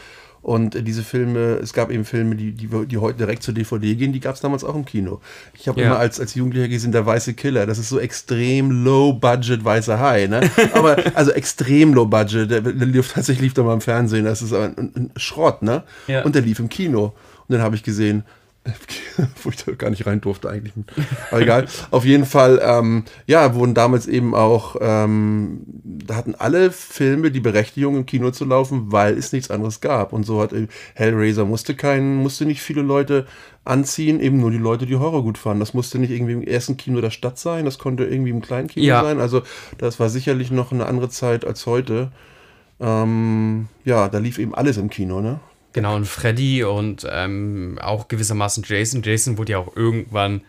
Und diese Filme, es gab eben Filme, die, die, die heute direkt zur DVD gehen, die gab es damals auch im Kino. Ich habe Ja. immer als, als Jugendlicher gesehen, der weiße Killer. Das ist so extrem low budget weißer Hai, ne? Aber also extrem low budget. Der, der lief tatsächlich lief da mal im Fernsehen. Das ist ein, ein, ein Schrott, ne? Ja. Und der lief im Kino. Und dann habe ich gesehen, wo ich da gar nicht rein durfte eigentlich. Aber egal. Auf jeden Fall, ähm, ja, wurden damals eben auch, ähm, da hatten alle Filme die Berechtigung im Kino zu laufen, weil es nichts anderes gab. Und so hat äh, Hellraiser musste keinen, musste nicht viele Leute anziehen, eben nur die Leute, die Horror gut fanden. Das musste nicht irgendwie im ersten Kino der Stadt sein, das konnte irgendwie im kleinen Kino Ja. sein. Also das war sicherlich noch eine andere Zeit als heute. Ähm, ja, da lief eben alles im Kino, ne? Genau, und Freddy und ähm, auch gewissermaßen Jason. Jason wurde ja auch irgendwann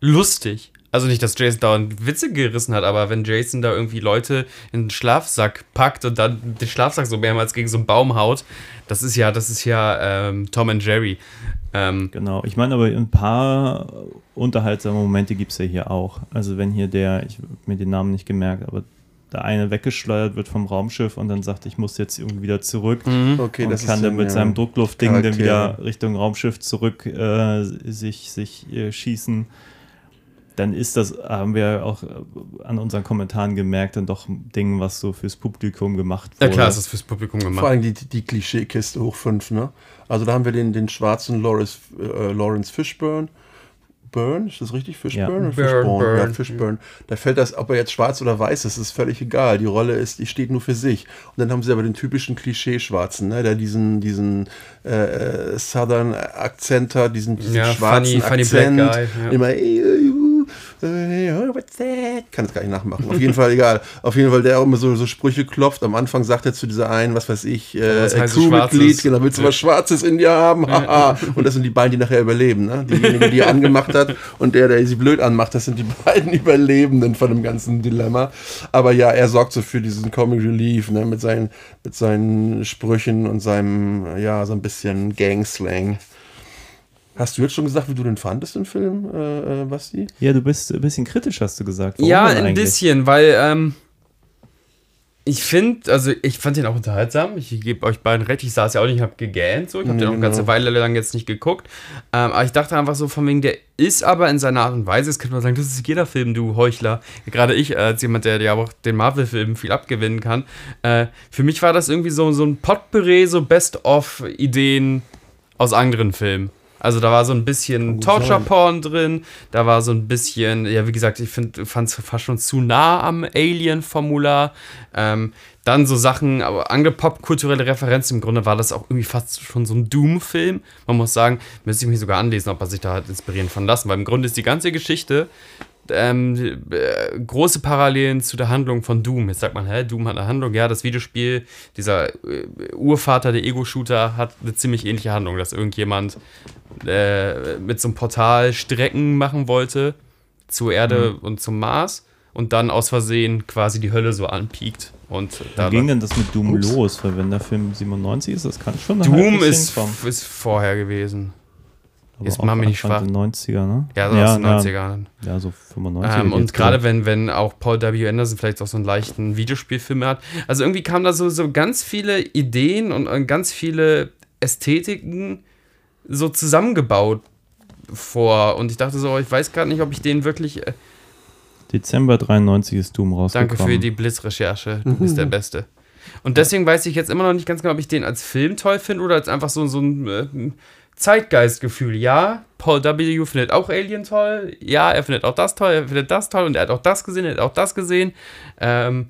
lustig. Also nicht, dass Jason dauernd Witze gerissen hat, aber wenn Jason da irgendwie Leute in den Schlafsack packt und dann den Schlafsack so mehrmals gegen so einen Baum haut, das ist ja, das ist ja ähm, Tom and Jerry. Ähm, Genau, ich meine aber ein paar unterhaltsame Momente gibt es ja hier auch. Also wenn hier der, ich habe mir den Namen nicht gemerkt, aber der eine weggeschleudert wird vom Raumschiff und dann sagt, ich muss jetzt irgendwie wieder zurück Okay, und das kann ist dann ja, mit ja. seinem Druckluftding dann wieder Richtung Raumschiff zurück äh, sich, sich äh, schießen. Dann ist das, haben wir auch äh, an unseren Kommentaren gemerkt, dann doch ein Ding, was so fürs Publikum gemacht ja wurde. klar, ist das fürs Publikum Vor gemacht. allem die, die Klischeekiste hoch 5, ne? Also da haben wir den, den schwarzen Lawrence, äh, Lawrence Fishburne. Burn, ist das richtig? Fishburne? Ja. Burn, Fishburne? Ja, Burn. Fishburne. Da fällt das, ob er jetzt schwarz oder weiß ist, ist völlig egal. Die Rolle ist, die steht nur für sich. Und dann haben sie aber den typischen Klischee-Schwarzen, ne? Der diesen, diesen äh, Southern Akzent hat, diesen, diesen Ja, schwarzen funny- funny black Akzent. guy, ja. Immer, "Ey, äh, äh, what's that? Kann es gar nicht nachmachen. Auf jeden Fall egal. Auf jeden Fall, der auch immer so, so Sprüche klopft. Am Anfang sagt er zu dieser einen, was weiß ich, äh, Crewmitglied, genau, willst du was Schwarzes in dir haben? Haha. Und das sind die beiden, die nachher überleben. Ne? Diejenige, die er angemacht hat und der, der sie blöd anmacht, das sind die beiden Überlebenden von dem ganzen Dilemma. Aber ja, er sorgt so für diesen Comic Relief ne? mit, seinen, mit seinen Sprüchen und seinem, ja, so ein bisschen Gangslang. Hast du jetzt schon gesagt, wie du den fandest, den Film, äh, äh, Basti? Ja, du bist ein bisschen kritisch, hast du gesagt. Warum Ja, denn ein bisschen, weil ähm, ich finde, also ich fand den auch unterhaltsam. Ich gebe euch beiden recht, ich saß ja auch nicht, ich habe gegähnt, so. Ich habe den auch eine ganze genau. Weile lang jetzt nicht geguckt. Ähm, aber ich dachte einfach so von wegen, der ist aber in seiner Art und Weise, jetzt könnte man sagen, das ist jeder Film, du Heuchler. Gerade ich, äh, als jemand, der ja auch den Marvel-Filmen viel abgewinnen kann. Äh, für mich war das irgendwie so, so ein Potpourri, so Best-of-Ideen aus anderen Filmen. Also da war so ein bisschen Kann Torture sein. Porn drin, da war so ein bisschen, ja wie gesagt, ich fand es fast schon zu nah am Alien-Formular. Ähm, dann so Sachen, aber angepoppt, kulturelle Referenzen. Im Grunde war das auch irgendwie fast schon so ein Doom-Film. Man muss sagen, müsste ich mich sogar anlesen, ob er sich da hat inspirieren von lassen, weil im Grunde ist die ganze Geschichte ähm, äh, große Parallelen zu der Handlung von Doom. Jetzt sagt man, hä, Doom hat eine Handlung. Ja, das Videospiel, dieser äh, Urvater der Ego-Shooter hat eine ziemlich ähnliche Handlung, dass irgendjemand äh, mit so einem Portal Strecken machen wollte zur Erde und zum Mars und dann aus Versehen quasi die Hölle so anpiekt. Und da ging denn das mit Doom Ups. los? Weil wenn der Film 97 ist, das kann schon Doom ist, ist vorher gewesen. Aber Jetzt machen wir nicht schwach. 90er, ne? Ja, so ja, aus den 90ern. Ja, so 95. Ähm, und gerade wenn, wenn auch Paul W. Anderson vielleicht auch so einen leichten Videospielfilm hat. Also irgendwie kamen da so, so ganz viele Ideen und, und ganz viele Ästhetiken so zusammengebaut vor. Und ich dachte so, ich weiß gerade nicht, ob ich den wirklich. Äh Dezember 93 ist Doom rausgekommen. Danke für die Blitzrecherche. Du bist der Beste. Und deswegen weiß ich jetzt immer noch nicht ganz genau, ob ich den als Film toll finde oder als einfach so, so ein äh, Zeitgeistgefühl. Ja, Paul W. findet auch Alien toll. Ja, er findet auch das toll, er findet das toll und er hat auch das gesehen, er hat auch das gesehen. Ähm,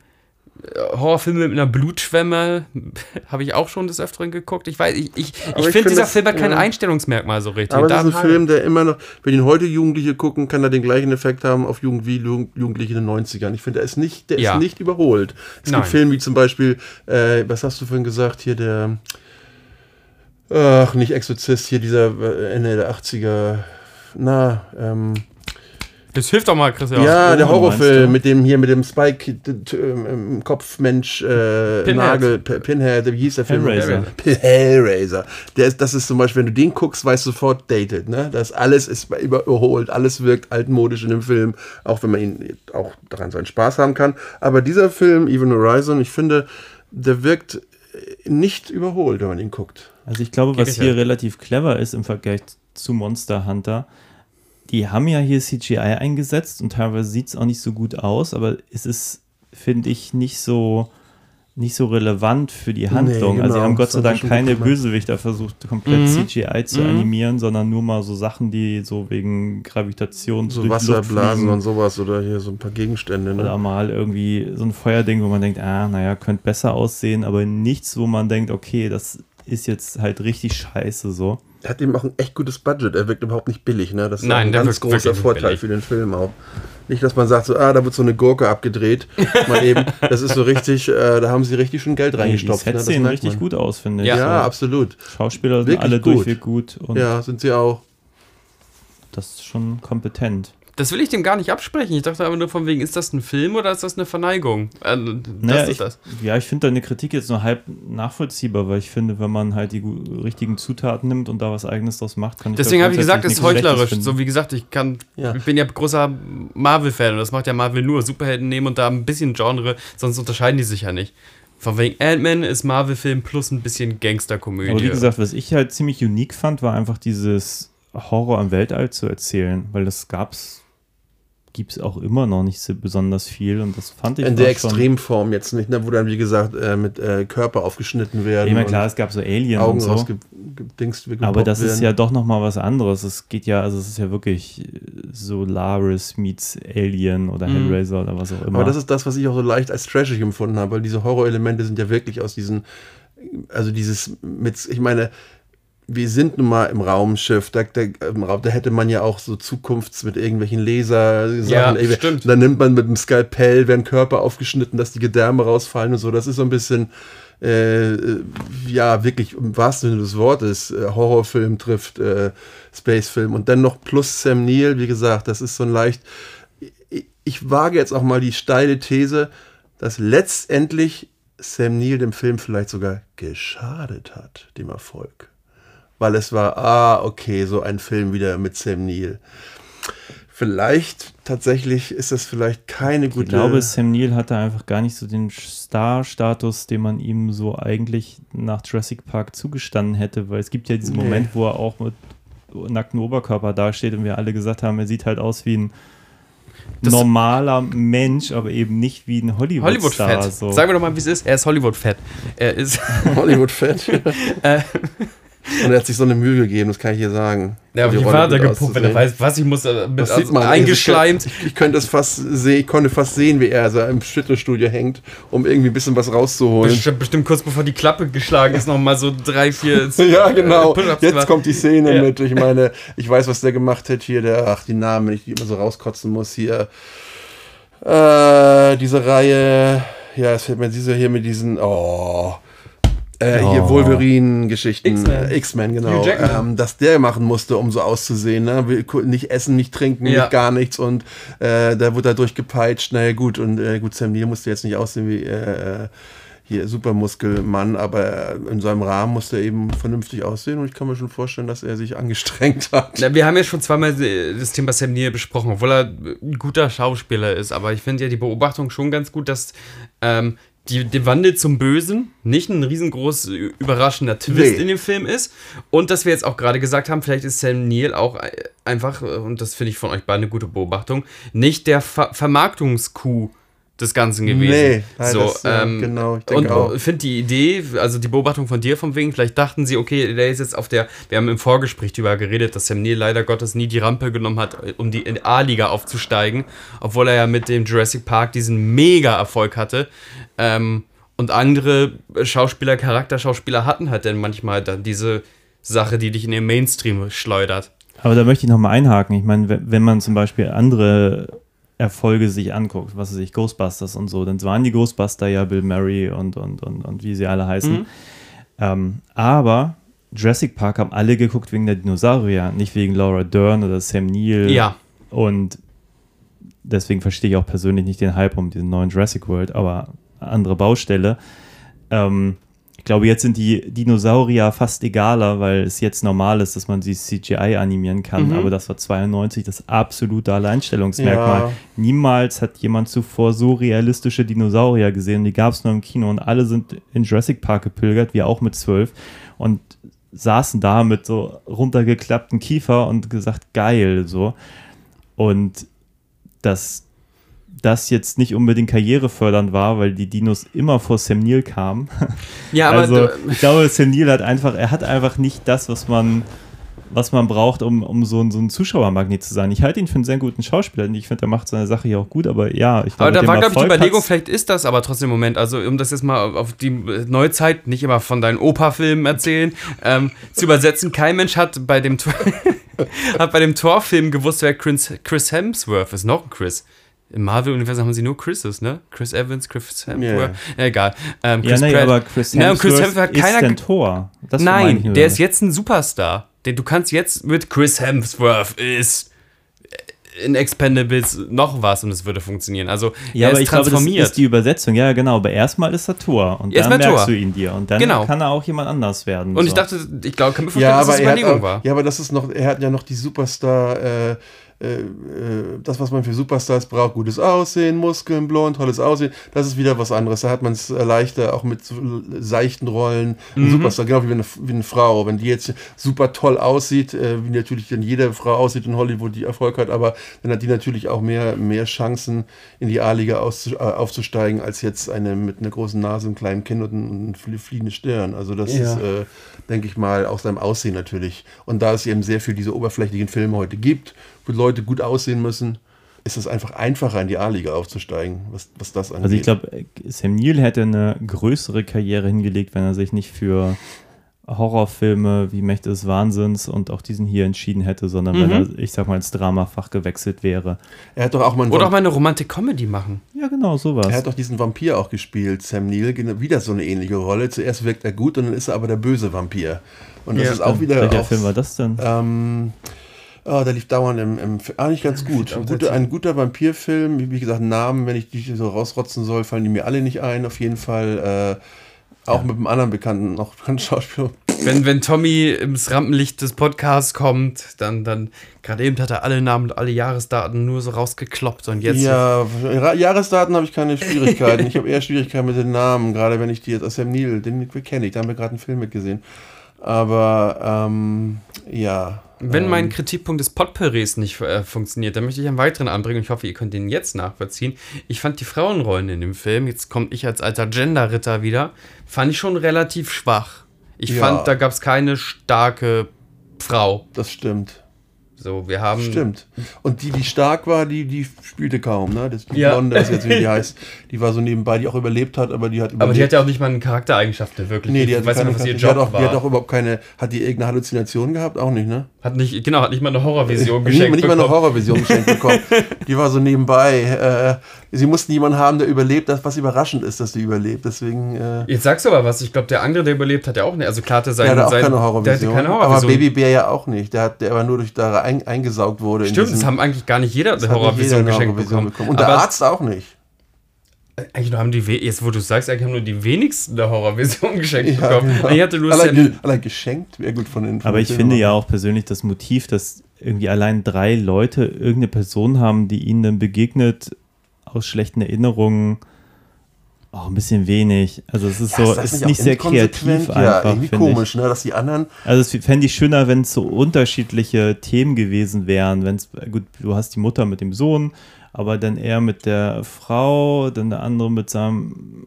Horrorfilme mit einer Blutschwemme habe ich auch schon des Öfteren geguckt. Ich weiß, ich, ich, ich finde, find, dieser das, Film hat kein ja. Einstellungsmerkmal so richtig. Aber das ist ein Film, der immer noch, wenn ihn heute Jugendliche gucken, kann er den gleichen Effekt haben auf Jugend wie Jugendliche in den 90ern. Ich finde, der ist nicht, der ja. ist nicht überholt. Es Nein. gibt Filme wie zum Beispiel, äh, was hast du vorhin gesagt, hier der Ach, nicht Exorzist, hier dieser äh, Ende der 80er. Na, ähm. Das hilft doch mal, Christian. Ja, oh, der Horrorfilm mit dem hier mit dem Spike ähm, Kopfmensch äh, Pinhead. Nagel Pinhead, wie hieß der Film? Hellraiser. Hellraiser. Der ist, das ist zum Beispiel, wenn du den guckst, weißt du sofort dated, ne? Das alles ist überholt, alles wirkt altmodisch in dem Film, auch wenn man ihn auch daran seinen Spaß haben kann. Aber dieser Film, Even Horizon, ich finde, der wirkt nicht überholt, wenn man ihn guckt. Also ich glaube, was hier relativ clever ist im Vergleich zu Monster Hunter, die haben ja hier CGI eingesetzt und teilweise sieht es auch nicht so gut aus, aber es ist, finde ich, nicht so nicht so relevant für die Handlung. Nee, genau. Also sie haben Gott sei Dank keine Bösewichter versucht, komplett mhm. CGI zu mhm. animieren, sondern nur mal so Sachen, die so wegen Gravitation so Wasserblasen und sowas oder hier so ein paar Gegenstände. Ne? Oder mal irgendwie so ein Feuerding, wo man denkt, ah, naja, könnte besser aussehen, aber nichts, wo man denkt, okay, das ist jetzt halt richtig scheiße so. Er hat eben auch ein echt gutes Budget. Er wirkt überhaupt nicht billig, ne? Das ist Nein, ein ganz großer Vorteil für den Film auch. Nicht, dass man sagt, so, ah, da wird so eine Gurke abgedreht. mal eben, das ist so richtig, äh, da haben sie richtig schon Geld reingestopft. Die Sets ne? sehen richtig man. gut aus, finde ich. Ja, ja absolut. Schauspieler sind Wirklich alle gut. durchweg gut. ja, sind sie auch. Das ist schon kompetent. Das will ich dem gar nicht absprechen. Ich dachte aber nur von wegen, ist das ein Film oder ist das eine Verneigung? Äh, naja, ich, ja, ich finde deine Kritik jetzt nur halb nachvollziehbar, weil ich finde, wenn man halt die richtigen Zutaten nimmt und da was Eigenes draus macht, kann ich Deswegen habe ich gesagt, es ist heuchlerisch. So wie gesagt, ich kann, ja. ich bin ja großer Marvel-Fan und das macht ja Marvel nur. Superhelden nehmen und da ein bisschen Genre, sonst unterscheiden die sich ja nicht. Von wegen Ant-Man ist Marvel-Film plus ein bisschen Gangster-Komödie. Aber wie gesagt, was ich halt ziemlich unique fand, war einfach dieses Horror am Weltall zu erzählen, weil das gab's gibt es auch immer noch nicht so besonders viel und das fand ich In der Extremform jetzt nicht, ne, wo dann wie gesagt äh, mit äh, Körper aufgeschnitten werden. Meine, klar, es gab so Alien Augen und so. Aber das werden. ist ja doch noch mal was anderes. Es geht ja, also es ist ja wirklich Solaris meets Alien oder mhm. Hellraiser mhm. oder was auch immer. Aber das ist das, was ich auch so leicht als trashig empfunden habe, weil diese Horrorelemente sind ja wirklich aus diesen also dieses mit, ich meine, wir sind nun mal im Raumschiff, da, da, im Raum, da hätte man ja auch so Zukunfts mit irgendwelchen Lasersachen. Ja, stimmt. Dann nimmt man mit dem Skalpell, werden Körper aufgeschnitten, dass die Gedärme rausfallen und so. Das ist so ein bisschen, äh, ja, wirklich im wahrsten Sinne des Wortes, äh, Horrorfilm trifft äh, Spacefilm. Und dann noch plus Sam Neill, wie gesagt, das ist so ein leicht. Ich, ich wage jetzt auch mal die steile These, dass letztendlich Sam Neill dem Film vielleicht sogar geschadet hat, dem Erfolg weil es war, ah, okay, so ein Film wieder mit Sam Neill. Vielleicht tatsächlich ist das vielleicht keine gute. Ich glaube, Sam Neill hatte einfach gar nicht so den Star-Status, den man ihm so eigentlich nach Jurassic Park zugestanden hätte, weil es gibt ja diesen nee. Moment, wo er auch mit nacktem Oberkörper dasteht und wir alle gesagt haben, er sieht halt aus wie ein das normaler Mensch, aber eben nicht wie ein Hollywood-Star. Hollywood-Fett. So. Sagen wir doch mal, wie es ist. Er ist Hollywood-Fett. Er ist Hollywood-Fett. und er hat sich so eine Mühe gegeben, das kann ich hier sagen. Ja, aber die Vater gepumpt, wenn er weiß, was ich muss, äh, mit, das sieht man, eingeschleimt. Ich, ich, könnte das fast sehen, ich konnte fast sehen, wie er also im Schüttelstudio hängt, um irgendwie ein bisschen was rauszuholen. Bestimmt, bestimmt kurz bevor die Klappe geschlagen ist, nochmal so drei, vier. ja, genau. Jetzt kommt die Szene ja. mit. Ich meine, ich weiß, was der gemacht hat hier, der, ach, die Namen, wenn ich die immer so rauskotzen muss, hier. Äh, diese Reihe, ja, es fällt mir dieser hier mit diesen, oh Äh, Oh. Hier Wolverine-Geschichten, X-Men. äh, genau. Ähm, dass der machen musste, um so auszusehen. Ne? Nicht essen, nicht trinken, Ja. nicht gar nichts. Und äh, da wurde er durchgepeitscht. Naja, gut. Und äh, gut, Sam Neill musste jetzt nicht aussehen wie äh, hier Supermuskelmann, aber in seinem Rahmen musste er eben vernünftig aussehen. Und ich kann mir schon vorstellen, dass er sich angestrengt hat. Na, wir haben ja schon zweimal äh, das Thema Sam Neill besprochen, obwohl er ein guter Schauspieler ist. Aber ich finde ja die Beobachtung schon ganz gut, dass ähm, die, der Wandel zum Bösen nicht ein riesengroß äh, überraschender Twist Nee. in dem Film ist. Und dass wir jetzt auch gerade gesagt haben, vielleicht ist Sam Neill auch äh, einfach, äh, und das finde ich von euch beiden eine gute Beobachtung, nicht der Ver Vermarktungskuh des Ganzen gewesen. Nee, nein, so, das, ja, ähm, genau, ich denke und finde die Idee, also die Beobachtung von dir vom wegen, vielleicht dachten sie, okay, der ist jetzt auf der, wir haben im Vorgespräch darüber geredet, dass Sam Neill leider Gottes nie die Rampe genommen hat, um die in A-Liga aufzusteigen, obwohl er ja mit dem Jurassic Park diesen Mega-Erfolg hatte. Ähm, und andere Schauspieler, Charakterschauspieler hatten halt dann manchmal dann diese Sache, die dich in den Mainstream schleudert. Aber da möchte ich nochmal einhaken. Ich meine, wenn man zum Beispiel andere Erfolge sich anguckt, was weiß ich, Ghostbusters und so, dann waren die Ghostbuster ja Bill Murray und, und, und, und wie sie alle heißen. Mhm. Ähm, aber Jurassic Park haben alle geguckt wegen der Dinosaurier, nicht wegen Laura Dern oder Sam Neill. Ja. Und deswegen verstehe ich auch persönlich nicht den Hype um diesen neuen Jurassic World, aber andere Baustelle. Ähm, glaube, jetzt sind die Dinosaurier fast egaler, weil es jetzt normal ist, dass man sie CGI animieren kann. Mhm. Aber das war 92 das absolute Alleinstellungsmerkmal. Ja. Niemals hat jemand zuvor so realistische Dinosaurier gesehen. Die gab es nur im Kino und alle sind in Jurassic Park gepilgert, wir auch mit zwölf. Und saßen da mit so runtergeklappten Kiefer und gesagt, geil, so. Und dass das jetzt nicht unbedingt karrierefördernd war, weil die Dinos immer vor Sam Neill kamen. Ja, aber also ich glaube, Sam Neill hat einfach, er hat einfach nicht das, was man, was man braucht, um, um so, ein, so ein Zuschauermagnet zu sein. Ich halte ihn für einen sehr guten Schauspieler und ich finde, er macht seine Sache ja auch gut, aber ja, ich Aber glaube, da mit war, glaube ich, die Überlegung, vielleicht ist das aber trotzdem im Moment, also um das jetzt mal auf die Neuzeit, nicht immer von deinen Opa-Filmen erzählen, ähm, zu übersetzen, kein Mensch hat bei dem, hat bei dem Torfilm gewusst, wer Chris, Chris Hemsworth ist, noch ein Chris. Im Marvel-Universum haben sie nur Chrises, ne? Chris Evans, Chris Hemsworth, Ja. egal. Ähm, Ja, Chris nee, Pratt. aber Chris Hemsworth, Chris Hemsworth hat ist keiner ge- Tor. Das Nein, der ist jetzt ein Superstar. Den, du kannst jetzt mit Chris Hemsworth ist in Expendables noch was und es würde funktionieren. Also Ja, er aber ist ich glaube, das transformiert. ist die Übersetzung. Ja, genau. Aber erstmal ist er Tor. Und Erstmal dann merkst Thor. du ihn dir. Und dann Genau. kann er auch jemand anders werden. und so. ich dachte, ich glaube, kann mir vorstellen, Ja, dass aber das er hat Überlegung auch, war. ja, aber das ist noch, er hat ja noch die Superstar, äh, äh, äh, das, was man für Superstars braucht, gutes Aussehen, Muskeln, blond, tolles Aussehen, das ist wieder was anderes. Da hat man es äh, leichter, auch mit seichten Rollen. Ein Superstar, genau wie eine, wie eine Frau. Wenn die jetzt super toll aussieht, äh, wie natürlich dann jede Frau aussieht in Hollywood, die Erfolg hat, aber dann hat die natürlich auch mehr, mehr Chancen, in die A-Liga äh, aufzusteigen, als jetzt eine mit einer großen Nase, einem kleinen Kinn und einem flie- fliegenden Stirn. Also das Ja. ist, äh, denke ich mal, auch seinem Aussehen natürlich. Und da es eben sehr viel diese oberflächlichen Filme heute gibt, wo Leute gut aussehen müssen, ist es einfach einfacher, in die A-Liga aufzusteigen, was, was das angeht. Also ich glaube, Sam Neill hätte eine größere Karriere hingelegt, wenn er sich nicht für Horrorfilme wie Mächte des Wahnsinns und auch diesen hier entschieden hätte, sondern wenn er, ich sag mal, ins Dramafach gewechselt wäre. er hat doch auch mal Oder auch Vamp- mal eine Romantik-Comedy machen. Ja, genau, sowas. er hat doch diesen Vampir auch gespielt, Sam Neill, genau- wieder so eine ähnliche Rolle. Zuerst wirkt er gut und dann ist er aber der böse Vampir. Und das Ja, ist auch wieder. Welcher auch, Film war das denn? Ähm, oh, der lief dauernd im, im ah, nicht ganz gut. Ein guter, ein guter Vampirfilm, wie gesagt, Namen, wenn ich die so rausrotzen soll, fallen die mir alle nicht ein. Auf jeden Fall äh, auch mit einem anderen bekannten, noch bekannten Schauspieler. Wenn, wenn Tommy ins Rampenlicht des Podcasts kommt, dann, dann gerade eben hat er alle Namen und alle Jahresdaten nur so rausgekloppt und jetzt. ja, Jahresdaten habe ich keine Schwierigkeiten. ich habe eher Schwierigkeiten mit den Namen, gerade wenn ich die jetzt aus Sam Neill, den kenne ich, da haben wir gerade einen Film mitgesehen. Aber ähm, ja. Wenn ähm, mein Kritikpunkt des Potpourris nicht äh, funktioniert, dann möchte ich einen weiteren anbringen und ich hoffe, ihr könnt den jetzt nachvollziehen. Ich fand die Frauenrollen in dem Film, jetzt komme ich als alter Gender-Ritter wieder, fand ich schon relativ schwach. Ich Ja. fand, da gab es keine starke Frau. Das stimmt. So, wir haben. Stimmt. Und die, die stark war, die, die spielte kaum, ne? Das, die Ja. Blonde, was jetzt wie die heißt, die war so nebenbei, die auch überlebt hat, aber die hat Aber die hat überlebt. ja auch nicht mal eine Charaktereigenschaft, wirklich. Nee, die ich hat, weiß keine, nicht, was ihr die, Job hat auch, war. die hat auch überhaupt keine. Hat die irgendeine Halluzination gehabt? Auch nicht, ne? Hat nicht, genau, hat nicht mal eine Horrorvision Nicht, geschenkt. nicht mal eine bekommen. Horrorvision geschenkt bekommen. Die war so nebenbei. Äh, sie mussten jemanden haben, der überlebt, das, was überraschend ist, dass die überlebt. Deswegen. Äh, Jetzt sagst du aber was. Ich glaube, der andere, der überlebt hat, ja auch nicht. Also klar hatte sein, der hatte auch sein, keine Der Horrorvision. hatte keine aber Horrorvision. Babybär ja auch nicht. Der, hat, der war nur durch da ein, eingesaugt wurde. in Stimmt, diesen- das haben eigentlich gar nicht jeder Horrorvision geschenkt Horrorvision bekommen. Und der aber Arzt auch nicht. eigentlich nur haben die, jetzt wo du sagst, eigentlich haben nur die wenigsten eine Horrorvision geschenkt Ja, bekommen. genau. Ich hatte allein, ge- allein geschenkt wäre gut von den. von Aber ich finde ja auch persönlich das Motiv, dass irgendwie allein drei Leute irgendeine Person haben, die ihnen dann begegnet, aus schlechten Erinnerungen, auch ein bisschen wenig. Also es ist Ja, so, das ist nicht sehr kreativ Ja, einfach, irgendwie finde ich. komisch, ne? Dass die anderen. Also es fände ich schöner, wenn es so unterschiedliche Themen gewesen wären. Wenn es, gut, du hast die Mutter mit dem Sohn, aber dann er mit der Frau, dann der andere mit seinem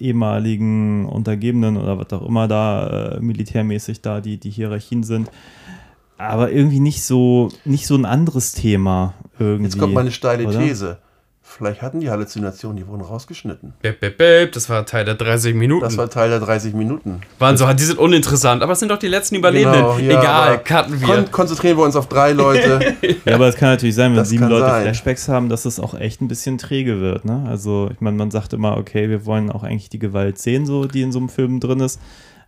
ehemaligen Untergebenen oder was auch immer da äh, militärmäßig da die, die Hierarchien sind. Aber irgendwie nicht so, nicht so ein anderes Thema irgendwie. Jetzt kommt meine steile oder? These. Vielleicht hatten die Halluzinationen, die wurden rausgeschnitten. bip, bip, bip, das war Teil der 30 Minuten. Das war Teil der 30 Minuten. Waren so, die sind uninteressant, aber es sind doch die letzten Überlebenden. Genau, ja, Egal, cutten wir. Kon konzentrieren wir uns auf drei Leute. Ja, aber es kann natürlich sein, wenn Das sieben Leute sein. Flashbacks haben, dass es auch echt ein bisschen träge wird. Ne? Also, ich meine, man sagt immer, okay, wir wollen auch eigentlich die Gewalt sehen, so, die in so einem Film drin ist.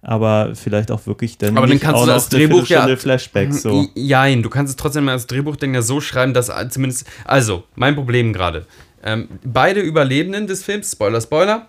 Aber vielleicht auch wirklich dann, Aber dann kannst auch du das Drehbuch ja- Flashbacks. So. Jein, du kannst es trotzdem als Drehbuchdinger so schreiben, dass zumindest. Also, mein Problem gerade. Ähm, beide Überlebenden des Films, Spoiler, Spoiler,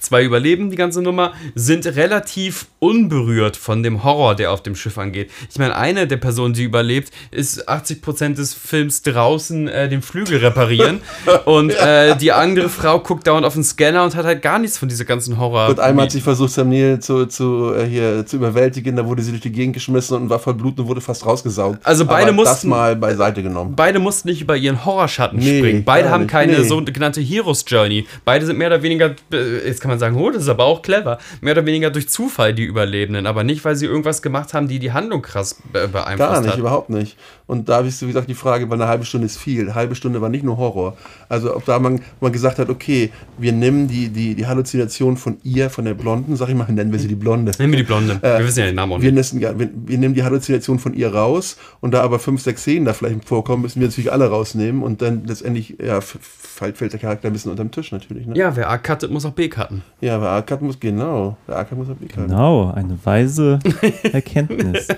zwei überleben die ganze Nummer, sind relativ unberührt von dem Horror, der auf dem Schiff angeht. Ich meine, eine der Personen, die überlebt, ist 80% des Films draußen äh, den Flügel reparieren und äh, die andere Frau guckt dauernd auf den Scanner und hat halt gar nichts von dieser ganzen Horror. Und einmal hat sie versucht, Sam Neill zu, zu, äh, hier, zu überwältigen, da wurde sie durch die Gegend geschmissen und war voll Blut und wurde fast rausgesaugt. Also beide Aber das mussten- mal beiseite genommen. Beide mussten nicht über ihren Horrorschatten Nee, springen. Beide haben keine Nee. sogenannte Heroes Journey. Beide sind mehr oder weniger, äh, jetzt kann man sagen, oh, das ist aber auch clever, mehr oder weniger durch Zufall die Überlebenden, aber nicht, weil sie irgendwas gemacht haben, die die Handlung krass be beeinflusst Gar nicht, hat. überhaupt nicht. Und da ist, wie gesagt, die Frage, weil eine halbe Stunde ist viel. Eine halbe Stunde war nicht nur Horror. Also ob da man, man gesagt hat, okay, wir nehmen die, die, die Halluzination von ihr, von der Blonden, sag ich mal, nennen wir sie die Blonde. Nehmen wir die Blonde. wir wissen ja den Namen auch Wir, nicht. nessen, ja, wir, wir nehmen die Halluzination von ihr raus und da aber fünf, sechs Szenen da vielleicht vorkommen, müssen wir natürlich alle rausnehmen und dann letztendlich ja, fällt, fällt der Charakter ein bisschen unterm Tisch natürlich. Ne? Ja, wer A cuttet, muss auch B cutten. Ja aber A-Cut muss, genau, der A-Cut muss B-Cut. Genau, eine weise Erkenntnis.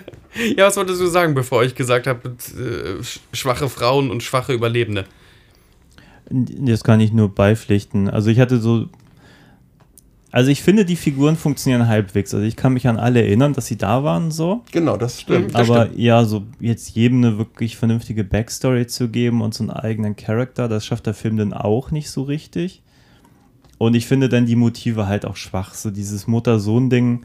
Ja, was wolltest du sagen, bevor ich gesagt habe, äh, sch- schwache Frauen und schwache Überlebende? Das kann ich nur beipflichten. Also ich hatte so. Also ich finde, die Figuren funktionieren halbwegs. Also ich kann mich an alle erinnern, dass sie da waren so. Genau, das stimmt. Das Aber stimmt. ja, so jetzt jedem eine wirklich vernünftige Backstory zu geben und so einen eigenen Charakter, das schafft der Film dann auch nicht so richtig. Und ich finde dann die Motive halt auch schwach. So dieses Mutter-Sohn-Ding.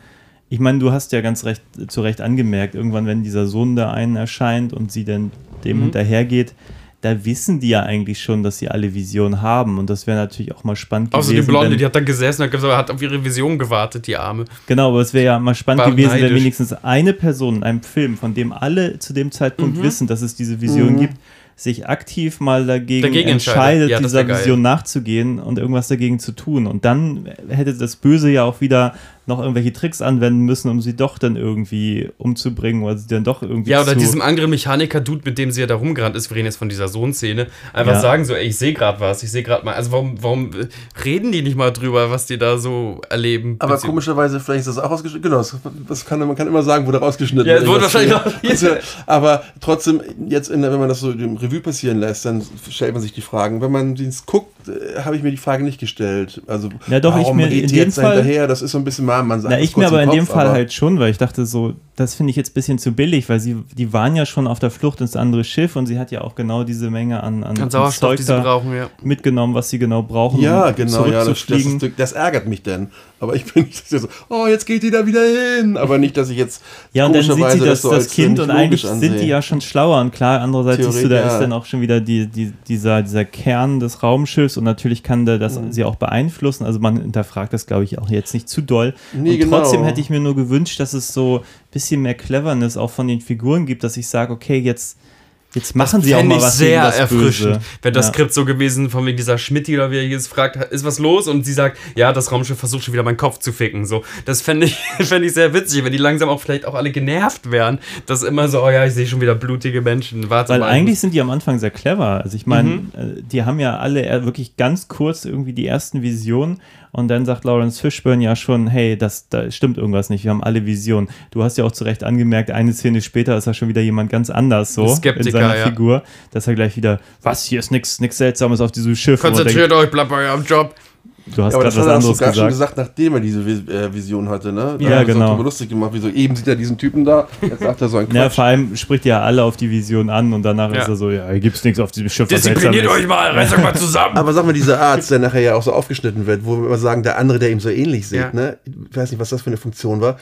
Ich meine, du hast ja ganz recht, zu Recht angemerkt, irgendwann, wenn dieser Sohn da einen erscheint und sie dann dem Mhm. hinterhergeht, da wissen die ja eigentlich schon, dass sie alle Visionen haben. Und das wäre natürlich auch mal spannend Außer gewesen. die Blonde, wenn, die hat dann gesessen und hat auf ihre Vision gewartet, die Arme. Genau, aber es wäre ja mal spannend War gewesen, wenn neidisch. wenigstens eine Person in einem Film, von dem alle zu dem Zeitpunkt Mhm. wissen, dass es diese Vision gibt, sich aktiv mal dagegen, Dagegen entscheidet. Ja, dieser. Vision nachzugehen und irgendwas dagegen zu tun. Und dann hätte das Böse ja auch wieder noch irgendwelche Tricks anwenden müssen, um sie doch dann irgendwie umzubringen oder sie dann doch irgendwie Ja, oder zu diesem anderen Mechaniker-Dude, mit dem sie ja da rumgerannt ist, wir reden jetzt von dieser Sohn-Szene, einfach Ja. sagen so, ey, ich sehe gerade was, ich sehe gerade mal, also warum, warum äh, reden die nicht mal drüber, was die da so erleben? Aber komischerweise, vielleicht ist das auch rausgeschnitten. Genau, das, das kann, man kann immer sagen, wurde rausgeschnitten. Ja, es wurde wahrscheinlich Also, Aber trotzdem, jetzt, in, wenn man das so im Revue passieren lässt, dann stellt man sich die Fragen. Wenn man es guckt, äh, habe ich mir die Frage nicht gestellt. Also, Ja, doch, ich warum mir geht in jetzt da Fall- hinterher? Das ist so ein bisschen mal, man sagt Na, ich kurz mir aber im in dem Kopf, Fall aber- halt schon, weil ich dachte so, das finde ich jetzt ein bisschen zu billig, weil sie, die waren ja schon auf der Flucht ins andere Schiff und sie hat ja auch genau diese Menge an, an, An Sauerstoff, Zeug die sie brauchen, ja. mitgenommen, was sie genau brauchen, Ja, um genau, ja, das, das, das ärgert mich denn. Aber ich bin nicht so, oh, jetzt geht die da wieder hin. Aber nicht, dass ich jetzt Ja, und dann sieht sie das, so das Kind und eigentlich logisch sind die ja schon schlauer. Und klar, andererseits siehst du, da Theorie- ist ja. dann auch schon wieder die, die, dieser, dieser Kern des Raumschiffs und natürlich kann der das Mhm. sie auch beeinflussen. Also man hinterfragt das, glaube ich, auch jetzt nicht zu doll. Nee, und genau. trotzdem hätte ich mir nur gewünscht, dass es so ein bisschen mehr Cleverness auch von den Figuren gibt, dass ich sage, okay, jetzt Jetzt machen sie auch mal ich was sehr das erfrischend. Böse. Wäre das Ja. Skript so gewesen, von wegen dieser Schmidt oder wie er ist, fragt, ist was los? Und sie sagt, ja, das Raumschiff versucht schon wieder meinen Kopf zu ficken. So, das fände ich, fänd ich sehr witzig, wenn die langsam auch vielleicht auch alle genervt wären. dass immer so, oh ja, ich sehe schon wieder blutige Menschen. Warte Weil mal. eigentlich sind die am Anfang sehr clever. Also ich meine, Mhm. äh, die haben ja alle wirklich ganz kurz irgendwie die ersten Visionen und dann sagt Lawrence Fishburne ja schon, hey, das da stimmt irgendwas nicht, wir haben alle Visionen. Du hast ja auch zu Recht angemerkt, eine Szene später ist er schon wieder jemand ganz anders so Skeptiker, seiner ja. Figur, dass er gleich wieder, was, hier ist nichts nix Seltsames auf diesem Schiff. Konzentriert euch, bleibt bei eurem Job. du hast Ja, aber gerade das was hat er auch anderes sogar schon gesagt. gesagt, nachdem er diese äh, Vision hatte, ne? Da Ja, genau. auch drüber lustig gemacht, wie so, eben sieht er diesen Typen da, jetzt sagt er so ein Ja, vor allem spricht ja alle auf die Vision an und danach Ja. ist er so, ja, hier gibt's nichts auf diesem Schiff. Diszipliniert euch mal, reißt euch mal zusammen. aber sag mal, dieser Arzt, der nachher ja auch so aufgeschnitten wird, wo wir immer sagen, der andere, der ihm so ähnlich sieht, Ja. ne? Ich weiß nicht, was das für eine Funktion war.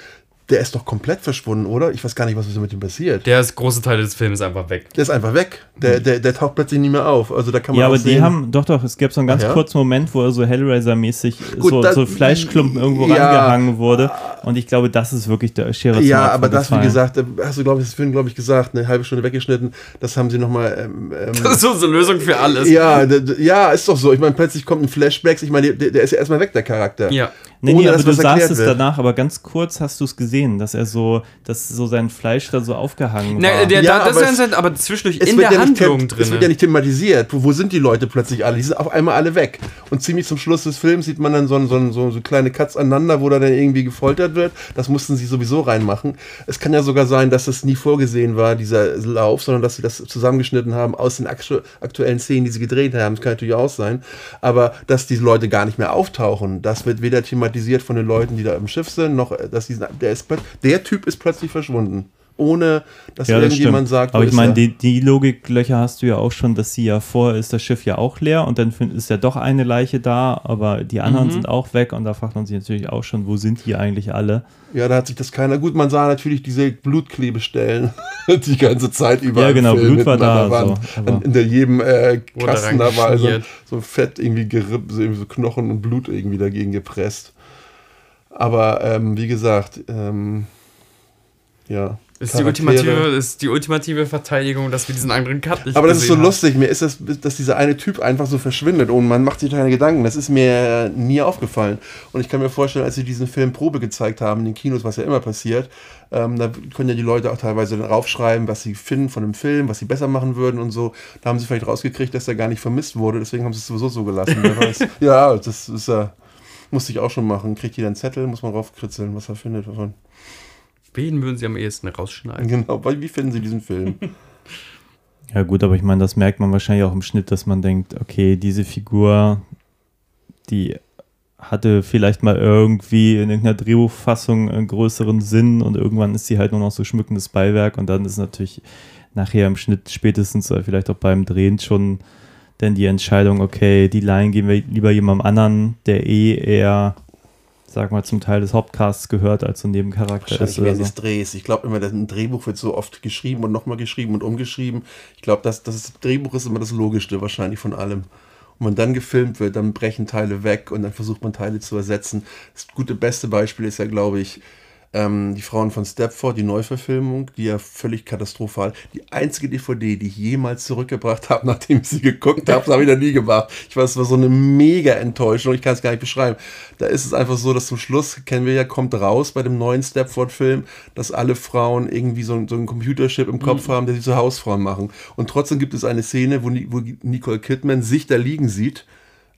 Der ist doch komplett verschwunden, oder? Ich weiß gar nicht, was mit ihm passiert. Der ist große Teile des Films einfach weg. Der ist einfach weg. Der, der, der taucht plötzlich nie mehr auf. Also da kann man Ja, aber die sehen, haben, doch, doch, es gab so einen ganz ja? kurzen Moment, wo er so Hellraiser-mäßig so, das- so Fleischklumpen irgendwo ja. rangehangen wurde. Und ich glaube, das ist wirklich der Schere Ja, aber das, wie gefallen. gesagt, äh, hast du, glaube ich, das Film, glaube ich, gesagt, eine halbe Stunde weggeschnitten. Das haben sie nochmal. Ähm, ähm, Das ist so eine Lösung für alles. ja, ja, ist doch so. Ich meine, plötzlich kommt ein Flashback. Ich meine, der, der ist ja erstmal weg, der Charakter. Ja. Nee, ohne nee, aber du sahst es wird. danach, aber ganz kurz hast du es gesehen, dass er so, dass so sein Fleisch da so aufgehangen Na, war. der, Ja, da, das aber ist es- aber zwischendurch Es in wird, der ja nicht Handlung drin. es wird ja nicht thematisiert. Wo, wo sind die Leute plötzlich alle? Die sind auf einmal alle weg. Und ziemlich zum Schluss des Films sieht man dann so, so, so, so kleine Cuts aneinander, wo da dann irgendwie gefoltert wird. Das mussten sie sowieso reinmachen. Es kann ja sogar sein, dass das nie vorgesehen war, dieser Lauf, sondern dass sie das zusammengeschnitten haben aus den aktu aktuellen Szenen, die sie gedreht haben. Das kann natürlich auch sein. Aber dass die Leute gar nicht mehr auftauchen, das wird weder thematisiert von den Leuten, die da im Schiff sind, noch äh, dass die, der, ist, der Typ ist plötzlich verschwunden. Ohne dass ja, das irgendjemand stimmt. sagt, aber ich meine, die, die Logiklöcher hast du ja auch schon, dass sie ja vorher ist das Schiff ja auch leer und dann ist ja doch eine Leiche da, aber die anderen Mhm. sind auch weg und da fragt man sich natürlich auch schon, wo sind die eigentlich alle? Ja, da hat sich das keiner. Gut, man sah natürlich diese Blutklebestellen die ganze Zeit über. Ja, genau, Film Blut war da, Wand. so, An- in der jedem äh, Kasten da war also so Fett irgendwie gerippt, so, irgendwie so Knochen und Blut irgendwie dagegen gepresst. Aber ähm, wie gesagt, ähm, ja. Ist die, ultimative, ist die ultimative Verteidigung, dass wir diesen anderen Cut nicht Aber das ist so haben. lustig. Mir ist das, dass dieser eine Typ einfach so verschwindet und man macht sich keine Gedanken. Das ist mir nie aufgefallen. Und ich kann mir vorstellen, als sie diesen Film Probe gezeigt haben in den Kinos, was ja immer passiert, ähm, da können ja die Leute auch teilweise dann raufschreiben, was sie finden von dem Film, was sie besser machen würden und so. Da haben sie vielleicht rausgekriegt, dass er gar nicht vermisst wurde. Deswegen haben sie es sowieso so gelassen. Ja, das ist ja. Musste ich auch schon machen. Kriegt jeder einen Zettel, muss man raufkritzeln, was er findet davon. Wen würden sie am ehesten rausschneiden? Genau. Weil, Wie finden sie diesen Film? Ja gut, aber ich meine, das merkt man wahrscheinlich auch im Schnitt, dass man denkt, okay, diese Figur, die hatte vielleicht mal irgendwie in irgendeiner Drehbuchfassung einen größeren Sinn und irgendwann ist sie halt nur noch so schmückendes Beiwerk und dann ist natürlich nachher im Schnitt spätestens oder vielleicht auch beim Drehen schon dann die Entscheidung, okay, die Line geben wir lieber jemandem anderen, der eh eher, sag mal, zum Teil des Hauptcasts gehört, als so ein Nebencharakter ist oder so. des Drehs. Ich glaube immer, ein Drehbuch wird so oft geschrieben und nochmal geschrieben und umgeschrieben. Ich glaube, das, das Drehbuch ist immer das Logischste wahrscheinlich von allem. Und wenn dann gefilmt wird, dann brechen Teile weg und dann versucht man Teile zu ersetzen. Das gute beste Beispiel ist ja, glaube ich, ähm, die Frauen von Stepford, die Neuverfilmung, die ja völlig katastrophal. Die einzige DVD, die ich jemals zurückgebracht habe, nachdem ich sie geguckt habe, habe ich noch nie gemacht. Ich weiß, es war so eine mega Enttäuschung, ich kann es gar nicht beschreiben. Da ist es einfach so, dass zum Schluss, kennen wir ja, kommt raus bei dem neuen Stepford-Film, dass alle Frauen irgendwie so, ein- so einen Computerchip im Kopf haben, der sie zu Hausfrauen machen. Und trotzdem gibt es eine Szene, wo, wo Nicole Kidman sich da liegen sieht,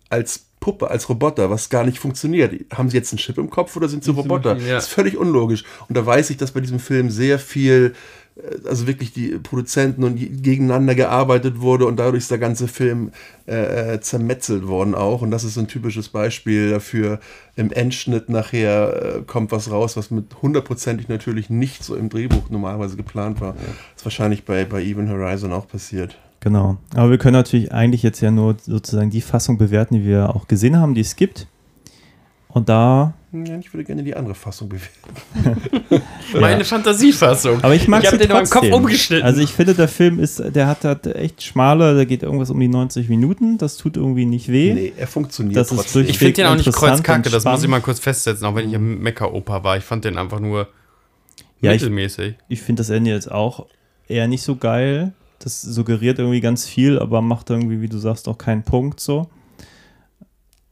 als Puppe, als Roboter, was gar nicht funktioniert. Haben sie jetzt einen Chip im Kopf oder sind sie Sind sie Roboter? Maschinen, ja. Das ist völlig unlogisch. Und da weiß ich, dass bei diesem Film sehr viel, äh, also wirklich die Produzenten und die gegeneinander gearbeitet wurde und dadurch ist der ganze Film äh, äh, zermetzelt worden auch. Und das ist ein typisches Beispiel dafür. Im Endschnitt nachher äh, kommt was raus, was mit hundertprozentig natürlich nicht so im Drehbuch normalerweise geplant war. Das ist wahrscheinlich bei, bei Even Horizon auch passiert. Genau. Aber wir können natürlich eigentlich jetzt ja nur sozusagen die Fassung bewerten, die wir auch gesehen haben, die es gibt. Und da. Ja, ich würde gerne die andere Fassung bewerten. Meine Fantasiefassung. Aber ich mag Ich hab sie den in meinem Kopf trotzdem. umgeschnitten. Also ich finde, der Film ist, der hat, hat echt schmale, da geht irgendwas um die 90 Minuten. Das tut irgendwie nicht weh. Nee, er funktioniert Das ist trotzdem. durch- Ich finde den auch nicht kreuzkacke, das muss ich mal kurz festsetzen, auch wenn ich im Mecker-Oper war. Ich fand den einfach nur Ja, ich, mittelmäßig. ich finde das Ende jetzt auch eher nicht so geil. Das suggeriert irgendwie ganz viel, aber macht irgendwie, wie du sagst, auch keinen Punkt so.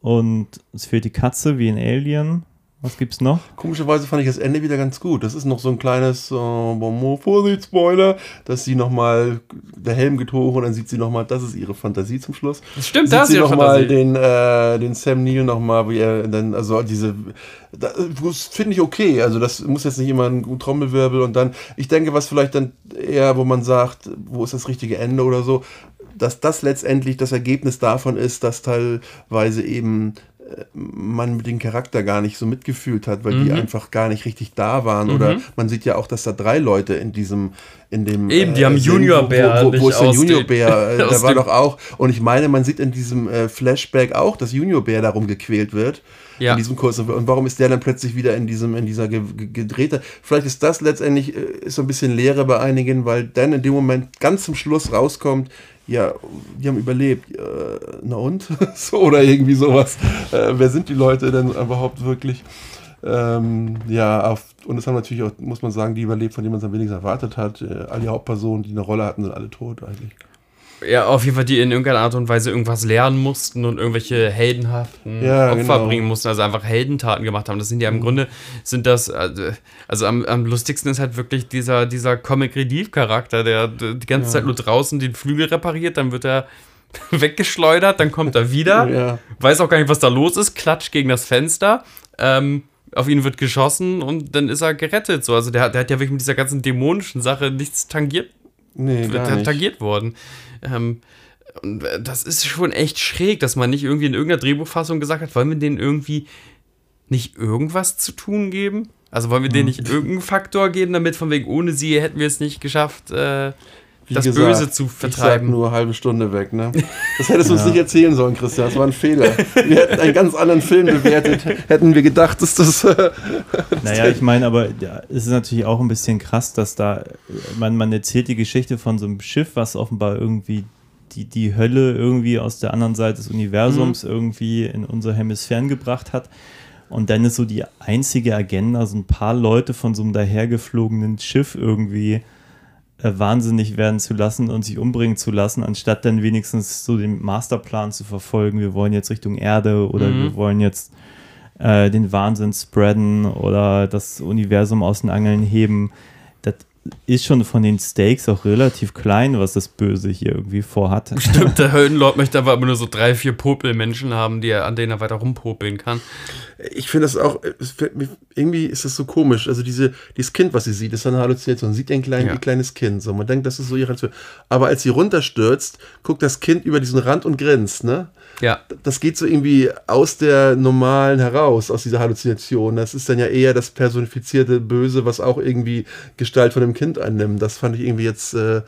Und es fehlt die Katze wie in Alien. Was gibt's noch? Komischerweise fand ich das Ende wieder ganz gut. Das ist noch so ein kleines äh, Vorsicht, Spoiler, dass sie nochmal der Helm hoch und dann sieht sie nochmal, das ist ihre Fantasie zum Schluss. Das stimmt, sieht da ist sie ihre nochmal Fantasie. den, äh, den Sam Neill nochmal, wie er dann, also diese, da- das finde ich okay. Also das muss jetzt nicht immer ein Trommelwirbel und dann, ich denke, was vielleicht dann eher, wo man sagt, wo ist das richtige Ende oder so, dass das letztendlich das Ergebnis davon ist, dass teilweise eben man mit dem Charakter gar nicht so mitgefühlt hat, weil die Mhm. einfach gar nicht richtig da waren. Oder man sieht ja auch, dass da drei Leute in diesem, in dem Eben, die haben sind, Junior-Bär Wo, wo, wo ist der? Äh, aus Der war doch auch. Und ich meine, man sieht in diesem äh, Flashback auch, dass Junior-Bär darum gequält wird. Ja. In diesem Kurs. Und warum ist der dann plötzlich wieder in diesem, in dieser ge ge gedrehte? Vielleicht ist das letztendlich äh, ist so ein bisschen Leere bei einigen, weil dann in dem Moment ganz zum Schluss rauskommt, ja, die haben überlebt. Äh, na und? so, oder irgendwie sowas. Äh, wer sind die Leute denn überhaupt wirklich? Ähm, ja, auf, und es haben natürlich auch, muss man sagen, die überlebt, von denen man es am wenigsten erwartet hat. Äh, alle Hauptpersonen, die eine Rolle hatten, sind alle tot eigentlich. Ja, auf jeden Fall, die in irgendeiner Art und Weise irgendwas lernen mussten und irgendwelche heldenhaften Ja, Opfer genau. bringen mussten, also einfach Heldentaten gemacht haben. Das sind ja im Grunde, sind das, also, also am, am lustigsten ist halt wirklich dieser, dieser Comic-Relief-Charakter, der die ganze Zeit nur draußen den Flügel repariert, dann wird er weggeschleudert, dann kommt er wieder, Ja. weiß auch gar nicht, was da los ist, klatscht gegen das Fenster, ähm, auf ihn wird geschossen und dann ist er gerettet. So, also der, hat- der hat ja wirklich mit dieser ganzen dämonischen Sache nichts tangiert Nee, gar nicht. tangiert worden. Ähm, und äh, das ist schon echt schräg, dass man nicht irgendwie in irgendeiner Drehbuchfassung gesagt hat, wollen wir denen irgendwie nicht irgendwas zu tun geben? Also wollen wir denen nicht irgendeinen Faktor geben, damit von wegen ohne sie hätten wir es nicht geschafft, äh, Wie das gesagt, Böse zu Ich sag vertreiben. nur halbe Stunde weg, ne? Das hättest du uns nicht erzählen sollen, Christian. Das war ein Fehler. Wir hätten einen ganz anderen Film bewertet. Hätten wir gedacht, dass das. Äh, Naja, ich meine, aber ja, es ist natürlich auch ein bisschen krass, dass da, man, man erzählt die Geschichte von so einem Schiff, was offenbar irgendwie die, die Hölle irgendwie aus der anderen Seite des Universums irgendwie in unsere Hemisphären gebracht hat. Und dann ist so die einzige Agenda, so ein paar Leute von so einem dahergeflogenen Schiff irgendwie äh, wahnsinnig werden zu lassen und sich umbringen zu lassen, anstatt dann wenigstens so den Masterplan zu verfolgen. Wir wollen jetzt Richtung Erde oder Mhm. wir wollen jetzt äh, den Wahnsinn spreaden oder das Universum aus den Angeln heben. Das ist schon von den Stakes auch relativ klein, was das Böse hier irgendwie vorhat. Stimmt, der Höllenlord möchte aber immer nur so drei, vier Popelmenschen haben, die er, an denen er weiter rumpopeln kann. ich finde das auch. Irgendwie ist das so komisch. Also, diese, dieses Kind, was sie sieht, ist eine Halluzination. Sie sieht ein, klein, Ja. ein kleines Kind. So. Man denkt, das ist so ihre Halluzination. Aber als sie runterstürzt, guckt das Kind über diesen Rand und grinst, ne? Ja. das geht so irgendwie aus der normalen heraus, aus dieser Halluzination. Das ist dann ja eher das personifizierte Böse, was auch irgendwie Gestalt von dem Kind annimmt. Das fand ich irgendwie jetzt äh,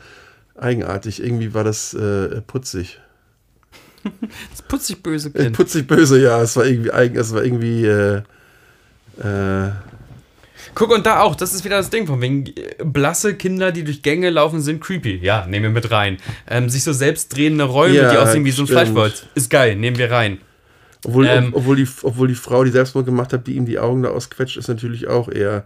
eigenartig. Irgendwie war das äh, putzig. Das putzig böse Äh, Kind. putzig böse, ja. Es war irgendwie eigen, es war irgendwie äh, äh, Guck, und da auch, das ist wieder das Ding, von wegen äh, blasse Kinder, die durch Gänge laufen, sind creepy. Ja, nehmen wir mit rein. Ähm, sich so selbst drehende Räume, Ja, die aussehen wie so ein. Fleischwolf. Ist geil, nehmen wir rein. obwohl, Ähm. ob, obwohl, die, obwohl die Frau, die Selbstmord gemacht hat, die ihm die Augen da ausquetscht, ist natürlich auch eher.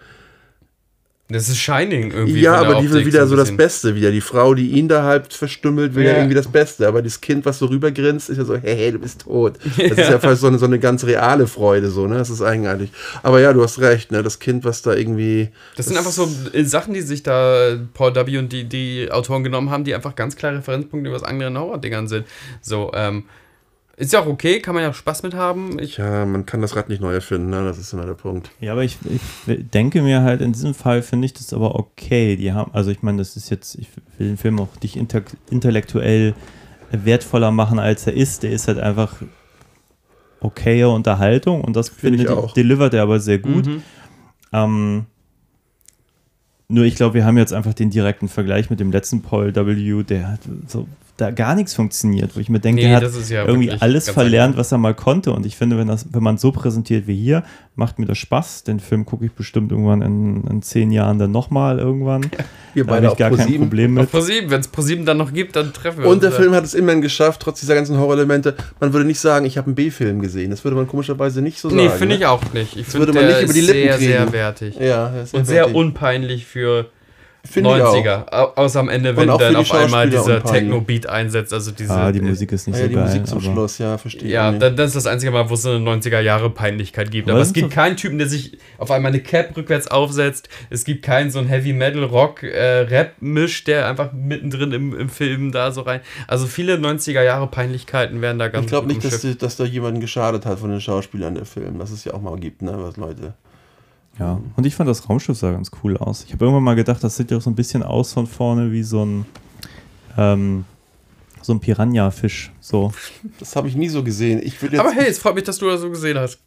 Das ist Shining irgendwie. Ja, aber die will wieder so das. Beste wieder. Die Frau, die ihn da halb verstümmelt, will ja, Ja. irgendwie das Beste. Aber das Kind, was so rübergrinst, ist ja so, hey, hey du bist tot. Das ist ja fast so eine, so eine ganz reale Freude, so, ne? Das ist eigenartig. Aber ja, du hast recht, ne? Das Kind, was da irgendwie. Das sind einfach so äh, Sachen, die sich da Paul W. und die, die Autoren genommen haben, die einfach ganz klare Referenzpunkte über das anderen Horror-Dingern sind. So, ähm, ist ja auch okay, kann man ja auch Spaß mit haben. Ich, Ja, man kann das Rad nicht neu erfinden, ne? Das ist immer der Punkt. Ja, aber ich, ich denke mir halt, in diesem Fall finde ich das aber okay. Die haben, also ich meine, das ist jetzt, ich will den Film auch nicht inter, intellektuell wertvoller machen, als er ist. Der ist halt einfach okaye Unterhaltung und das Finde finde ich auch. delivert er aber sehr gut. Mhm. Ähm, nur ich glaube, wir haben jetzt einfach den direkten Vergleich mit dem letzten Paul W., der hat so da gar nichts funktioniert, wo ich mir denke, Nee, der hat das ist ja irgendwie alles verlernt, was er mal konnte. Und ich finde, wenn, das, wenn man so präsentiert wie hier, macht mir das Spaß. Den Film gucke ich bestimmt irgendwann in, in zehn Jahren dann nochmal irgendwann. Wir Da habe ich gar kein Problem mit. Wenn es ProSieben dann noch gibt, dann treffen wir Und der uns. Film hat es immerhin geschafft, trotz dieser ganzen Horrorelemente. Man würde nicht sagen, ich habe einen B-Film gesehen. Das würde man komischerweise nicht so sagen. Nee, finde ich ne? auch nicht. Ich würde finde man der nicht über die ist Lippen sehr, kriegen. sehr wertig. Ja, das ist Und sehr fertig. unpeinlich für Finde ich 90er. Au- Außer am Ende, wenn dann auf einmal dieser. Techno-Beat einsetzt. Also diese. Ah, die Musik ist nicht Ja, so die geil. Musik zum Schluss, ja, verstehe Ja, ich. da- das ist das einzige Mal, wo es so eine 90er-Jahre-Peinlichkeit gibt. Aber Aber es gibt so- keinen Typen, der sich auf einmal eine Cap rückwärts aufsetzt. Es gibt keinen so einen Heavy-Metal-Rock-Rap-Misch, der einfach mittendrin im, im Film da so rein. Also viele 90er-Jahre-Peinlichkeiten werden da ganz Ich glaube nicht, dass, dass da jemanden geschadet hat von den Schauspielern der Film. Das es ja auch mal gibt, ne, was Leute. Ja, und ich fand das Raumschiff sah ganz cool aus. Ich habe irgendwann mal gedacht, das sieht ja auch so ein bisschen aus von vorne wie so ein ähm, so ein Piranha-Fisch. So. Das habe ich nie so gesehen. Ich jetzt, Aber hey, es freut mich, dass du das so gesehen hast.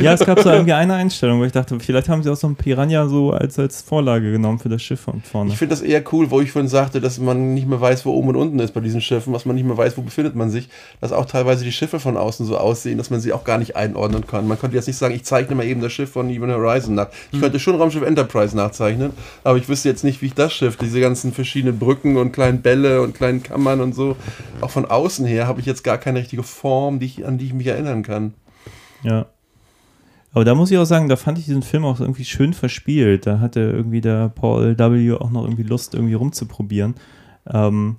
Ja, es gab so irgendwie eine Einstellung, wo ich dachte, vielleicht haben sie auch so ein Piranha so als, als Vorlage genommen für das Schiff von vorne. Ich finde das eher cool, wo ich vorhin sagte, dass man nicht mehr weiß, wo oben und unten ist bei diesen Schiffen, was man nicht mehr weiß, wo befindet man sich, dass auch teilweise die Schiffe von außen so aussehen, dass man sie auch gar nicht einordnen kann. Man könnte jetzt nicht sagen, ich zeichne mal eben das Schiff von Even Horizon nach. Ich könnte schon Raumschiff Enterprise nachzeichnen, aber ich wüsste jetzt nicht, wie ich das Schiff, diese ganzen verschiedenen Brücken und kleinen Bälle und kleinen Kammern und so, auch von außen her habe ich jetzt gar keine richtige Form, die ich, an die ich mich erinnern kann. Ja. Aber da muss ich auch sagen, da fand ich diesen Film auch irgendwie schön verspielt. Da hatte irgendwie der Paul W. auch noch irgendwie Lust, irgendwie rumzuprobieren. Ähm,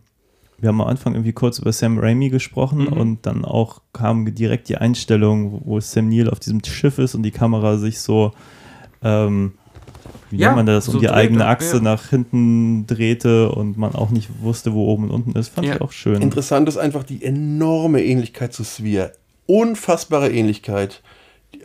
wir haben am Anfang irgendwie kurz über Sam Raimi gesprochen Mhm. und dann auch kam direkt die Einstellung, wo- Sam Neill auf diesem Schiff ist und die Kamera sich so, ähm, wie Ja, nennt man das, um so die eigene Achse ja. nach hinten drehte und man auch nicht wusste, wo oben und unten ist. Fand Ja. ich auch schön. Interessant ist einfach die enorme Ähnlichkeit zu Sphere. Unfassbare Ähnlichkeit.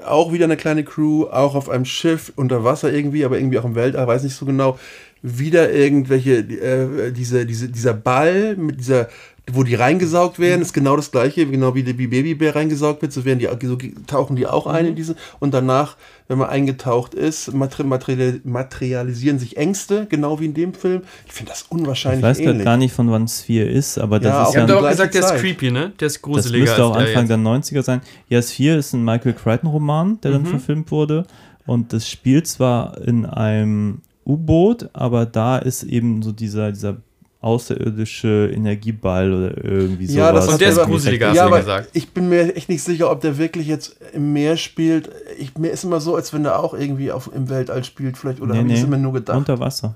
Auch wieder eine kleine Crew, auch auf einem Schiff, unter Wasser irgendwie, aber irgendwie auch im Weltall, weiß nicht so genau. Wieder irgendwelche, äh, diese, diese, dieser Ball mit dieser, wo die reingesaugt werden, ist genau das gleiche, genau wie, die- wie Babybär reingesaugt wird, so werden die, so tauchen die auch ein in diesen, und danach, wenn man eingetaucht ist, materi material, materialisieren sich Ängste, genau wie in dem Film. Ich finde das ich unwahrscheinlich weiß gerade ähnlich. gar nicht, von wann Sphere ist, aber das Ja, ist ja habt die doch gesagt, der ist creepy, ne? Der ist Das gruseliger müsste auch der Anfang jetzt. der 90er sein. Ja, Sphere ist ein Michael Crichton-Roman, der dann Mhm. verfilmt wurde. Und das spielt zwar in einem U-Boot, aber da ist eben so dieser, dieser außerirdische Energieball oder irgendwie sowas. Ja, das Und der ist gruseliger, hast ja, du aber gesagt. ich bin mir echt nicht sicher, ob der wirklich jetzt im Meer spielt. Ich, mir ist immer so, als wenn der auch irgendwie auf, im Weltall spielt, vielleicht. Oder Nee, habe ich das nee, immer nur gedacht? Unter Wasser.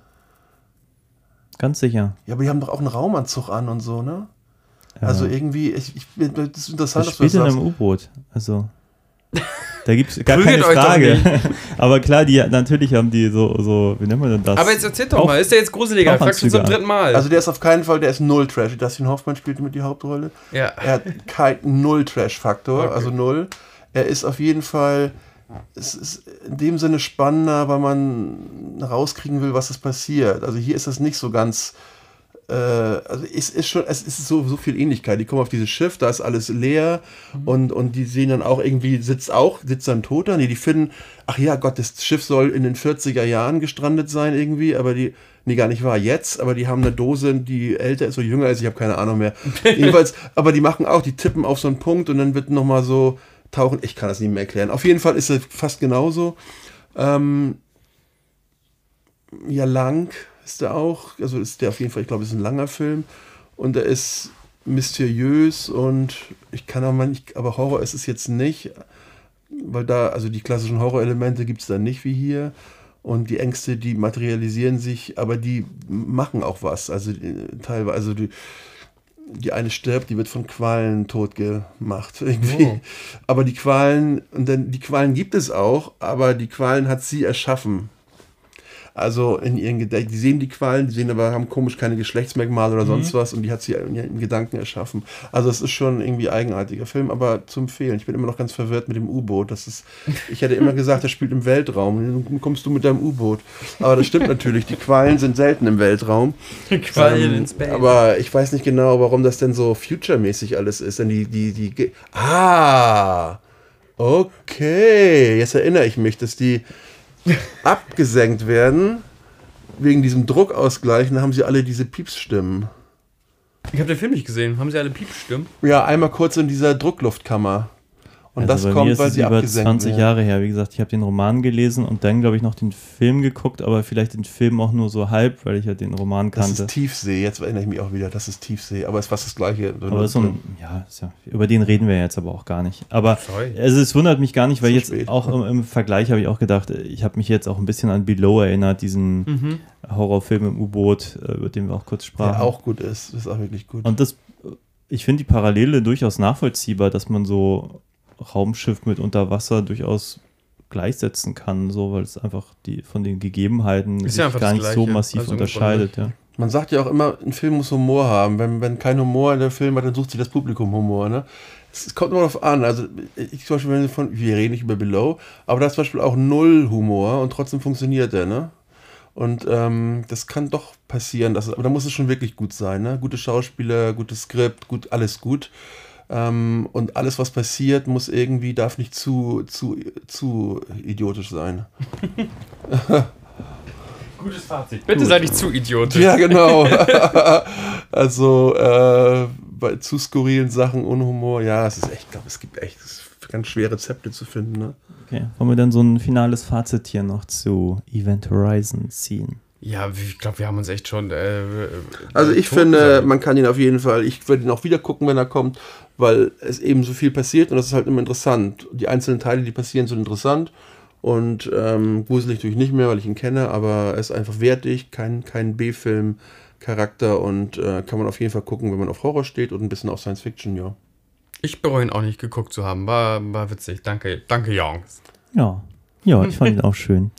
Ganz sicher. Ja, aber die haben doch auch einen Raumanzug an und so, ne? Ja. Also irgendwie, ich, ich, das ist das interessant, dass du spielt das in einem U-Boot. Also. Da gibt es gar Prügelt keine Frage. Aber klar, die natürlich haben die so, so, wie nennt man denn das? Aber jetzt erzähl doch mal, ist der jetzt gruseliger? auch Fragst du zum dritten Mal. Also der ist auf keinen Fall, der ist null Trash. Dustin Hoffmann spielt mit die Hauptrolle. ja. Er hat kein null Trash-Faktor, Okay. also null. Er ist auf jeden Fall, es ist in dem Sinne spannender, weil man rauskriegen will, was ist passiert. Also hier ist das nicht so ganz, äh, also es ist schon, es ist so, so viel Ähnlichkeit. Die kommen auf dieses Schiff, da ist alles leer und, und die sehen dann auch irgendwie, sitzt auch, sitzt dann Toter. Nee, die finden, ach ja Gott, das Schiff soll in den 40er Jahren gestrandet sein irgendwie, aber die, nee, gar nicht wahr, jetzt, aber die haben eine Dose, die älter ist oder jünger ist, ich habe keine Ahnung mehr. Jedenfalls, aber die machen auch, die tippen auf so einen Punkt und dann wird nochmal so tauchen, ich kann das nicht mehr erklären. Auf jeden Fall ist es fast genauso. Ähm, ja, lang ist der auch, also ist der auf jeden Fall, ich glaube, es ist ein langer Film und er ist mysteriös und ich kann auch mal nicht, aber Horror ist es jetzt nicht, weil da, also die klassischen Horrorelemente gibt es da nicht wie hier. Und die Ängste, die materialisieren sich, aber die machen auch was. Also äh, teilweise, also die, die eine stirbt, die wird von Qualen tot gemacht. Irgendwie. Oh. Aber die Qualen, und dann die Qualen gibt es auch, aber die Qualen hat sie erschaffen. Also in ihren Gedanken, die sehen die Qualen, die sehen aber, haben komisch keine Geschlechtsmerkmale oder sonst was und die hat sie in ihren Gedanken erschaffen. Also es ist schon irgendwie eigenartiger Film, aber zu empfehlen. Ich bin immer noch ganz verwirrt mit dem U-Boot. Das ist, ich hätte immer gesagt, das spielt im Weltraum. Dann kommst du mit deinem U-Boot. Aber das stimmt natürlich. Die Qualen sind selten im Weltraum. Quallen Ähm, ins Bett. Aber ich weiß nicht genau, warum das denn so future-mäßig alles ist. Denn die, die, die. Ge- Ah! Okay, jetzt erinnere ich mich, dass die abgesenkt werden wegen diesem Druckausgleich. Dann haben sie alle diese Piepsstimmen. ich habe den Film nicht gesehen. Haben sie alle Piepstimmen? Ja, einmal kurz in dieser Druckluftkammer. Und Also das bei mir kommt, ist weil es sie über abgesenkt 20 werden. Jahre her. Wie gesagt, ich habe den Roman gelesen und dann, glaube ich, noch den Film geguckt, aber vielleicht den Film auch nur so halb, weil ich ja den Roman Das kannte. ist Tiefsee, jetzt erinnere ich mich auch wieder, das ist Tiefsee, aber es ist fast das gleiche. aber so ein, ja, ist ja, über den reden wir jetzt aber auch gar nicht. Aber Sorry. also es wundert mich gar nicht, weil jetzt spät. auch im, im Vergleich habe ich auch gedacht, ich habe mich jetzt auch ein bisschen an Below erinnert, diesen Mhm. Horrorfilm im U-Boot, äh, über den wir auch kurz sprachen. der auch gut ist, ist auch wirklich gut. Und das, ich finde die Parallele durchaus nachvollziehbar, dass man so Raumschiff mit Unterwasser durchaus gleichsetzen kann, so, weil es einfach die von den Gegebenheiten Ist sich ja gar das nicht so Gleiche, massiv also unterscheidet. Ja. Man sagt ja auch immer, ein Film muss Humor haben. Wenn, wenn kein Humor in der Film hat, dann sucht sich das Publikum Humor. Ne? Es, kommt immer darauf an. Also ich zum Beispiel, wenn wir von, wir reden nicht über Below, aber da ist zum Beispiel auch null Humor und trotzdem funktioniert der, ne? Und ähm, das kann doch passieren, dass, es- aber da muss es schon wirklich gut sein, ne? Gute Schauspieler, gutes Skript, gut, alles gut. Ähm, und alles, was passiert, muss irgendwie, darf nicht zu, zu, zu idiotisch sein. Gutes Fazit. Bitte sei nicht zu idiotisch. Ja, genau. also äh, bei zu skurrilen Sachen ohne Humor, ja, es ist echt, ich glaube, es gibt echt ganz schwer Rezepte zu finden. Ne? Okay. Wollen wir dann so ein finales Fazit hier noch zu Event Horizon ziehen? Ja, ich glaube, wir haben uns echt schon. Äh, Also ich tot finde, gesagt. man kann ihn auf jeden Fall, ich würde ihn auch wieder gucken, wenn er kommt, weil es eben so viel passiert und das ist halt immer interessant. Die einzelnen Teile, die passieren, sind interessant und ähm, gruselig natürlich nicht mehr, weil ich ihn kenne, aber er ist einfach wertig, kein, kein B-Film-Charakter und äh, kann man auf jeden Fall gucken, wenn man auf Horror steht und ein bisschen auf Science Fiction, ja. Ich bereue ihn auch nicht geguckt zu haben. War, war witzig. Danke, danke, Jungs. Ja. Ja, ich fand ihn auch schön.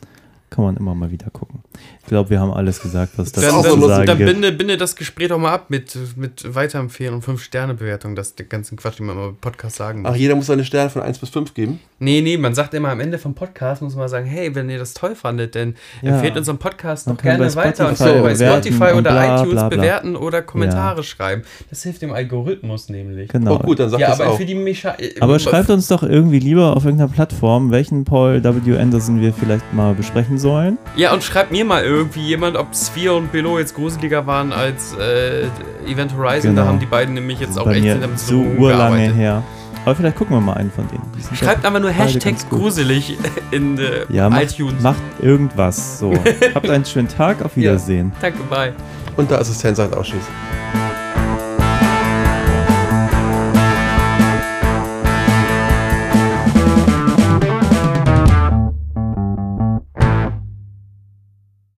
Kann man immer mal wieder gucken. Ich glaube, wir haben alles gesagt, was das ist Dann, zu dann, sagen binde, binde das Gespräch doch mal ab mit, mit Weiterempfehlen und 5-Sterne-Bewertung. Das der ganzen Quatsch, den man im Podcast sagen muss. Ach, jeder muss seine Sterne von 1 bis 5 geben. Nee, nee, man sagt immer am Ende vom Podcast, muss man sagen, hey, wenn ihr das toll fandet, dann Ja. empfehlt unseren Podcast Man doch kann gerne weiter und so bei Spotify oder bla, iTunes bla, bla. bewerten oder Kommentare schreiben. Das hilft dem Algorithmus nämlich. Genau. Oh gut, dann sag ja, das aber auch. für die Mecha Aber schreibt uns doch irgendwie lieber auf irgendeiner Plattform, welchen Paul W. Anderson wir vielleicht mal besprechen sollen. Ja, und schreibt mir mal irgendwie jemand, ob Sphere und Below jetzt gruseliger waren als äh, Event Horizon. Genau. Da haben die beiden nämlich jetzt auch Bei echt damit so urlange her. Aber vielleicht gucken wir mal einen von denen. Schreibt aber nur Hashtag gruselig in äh, Ja, macht, iTunes. macht irgendwas. So. Habt einen schönen Tag. Auf Wiedersehen. Danke, bye. Und der Assistent sagt auch Tschüss.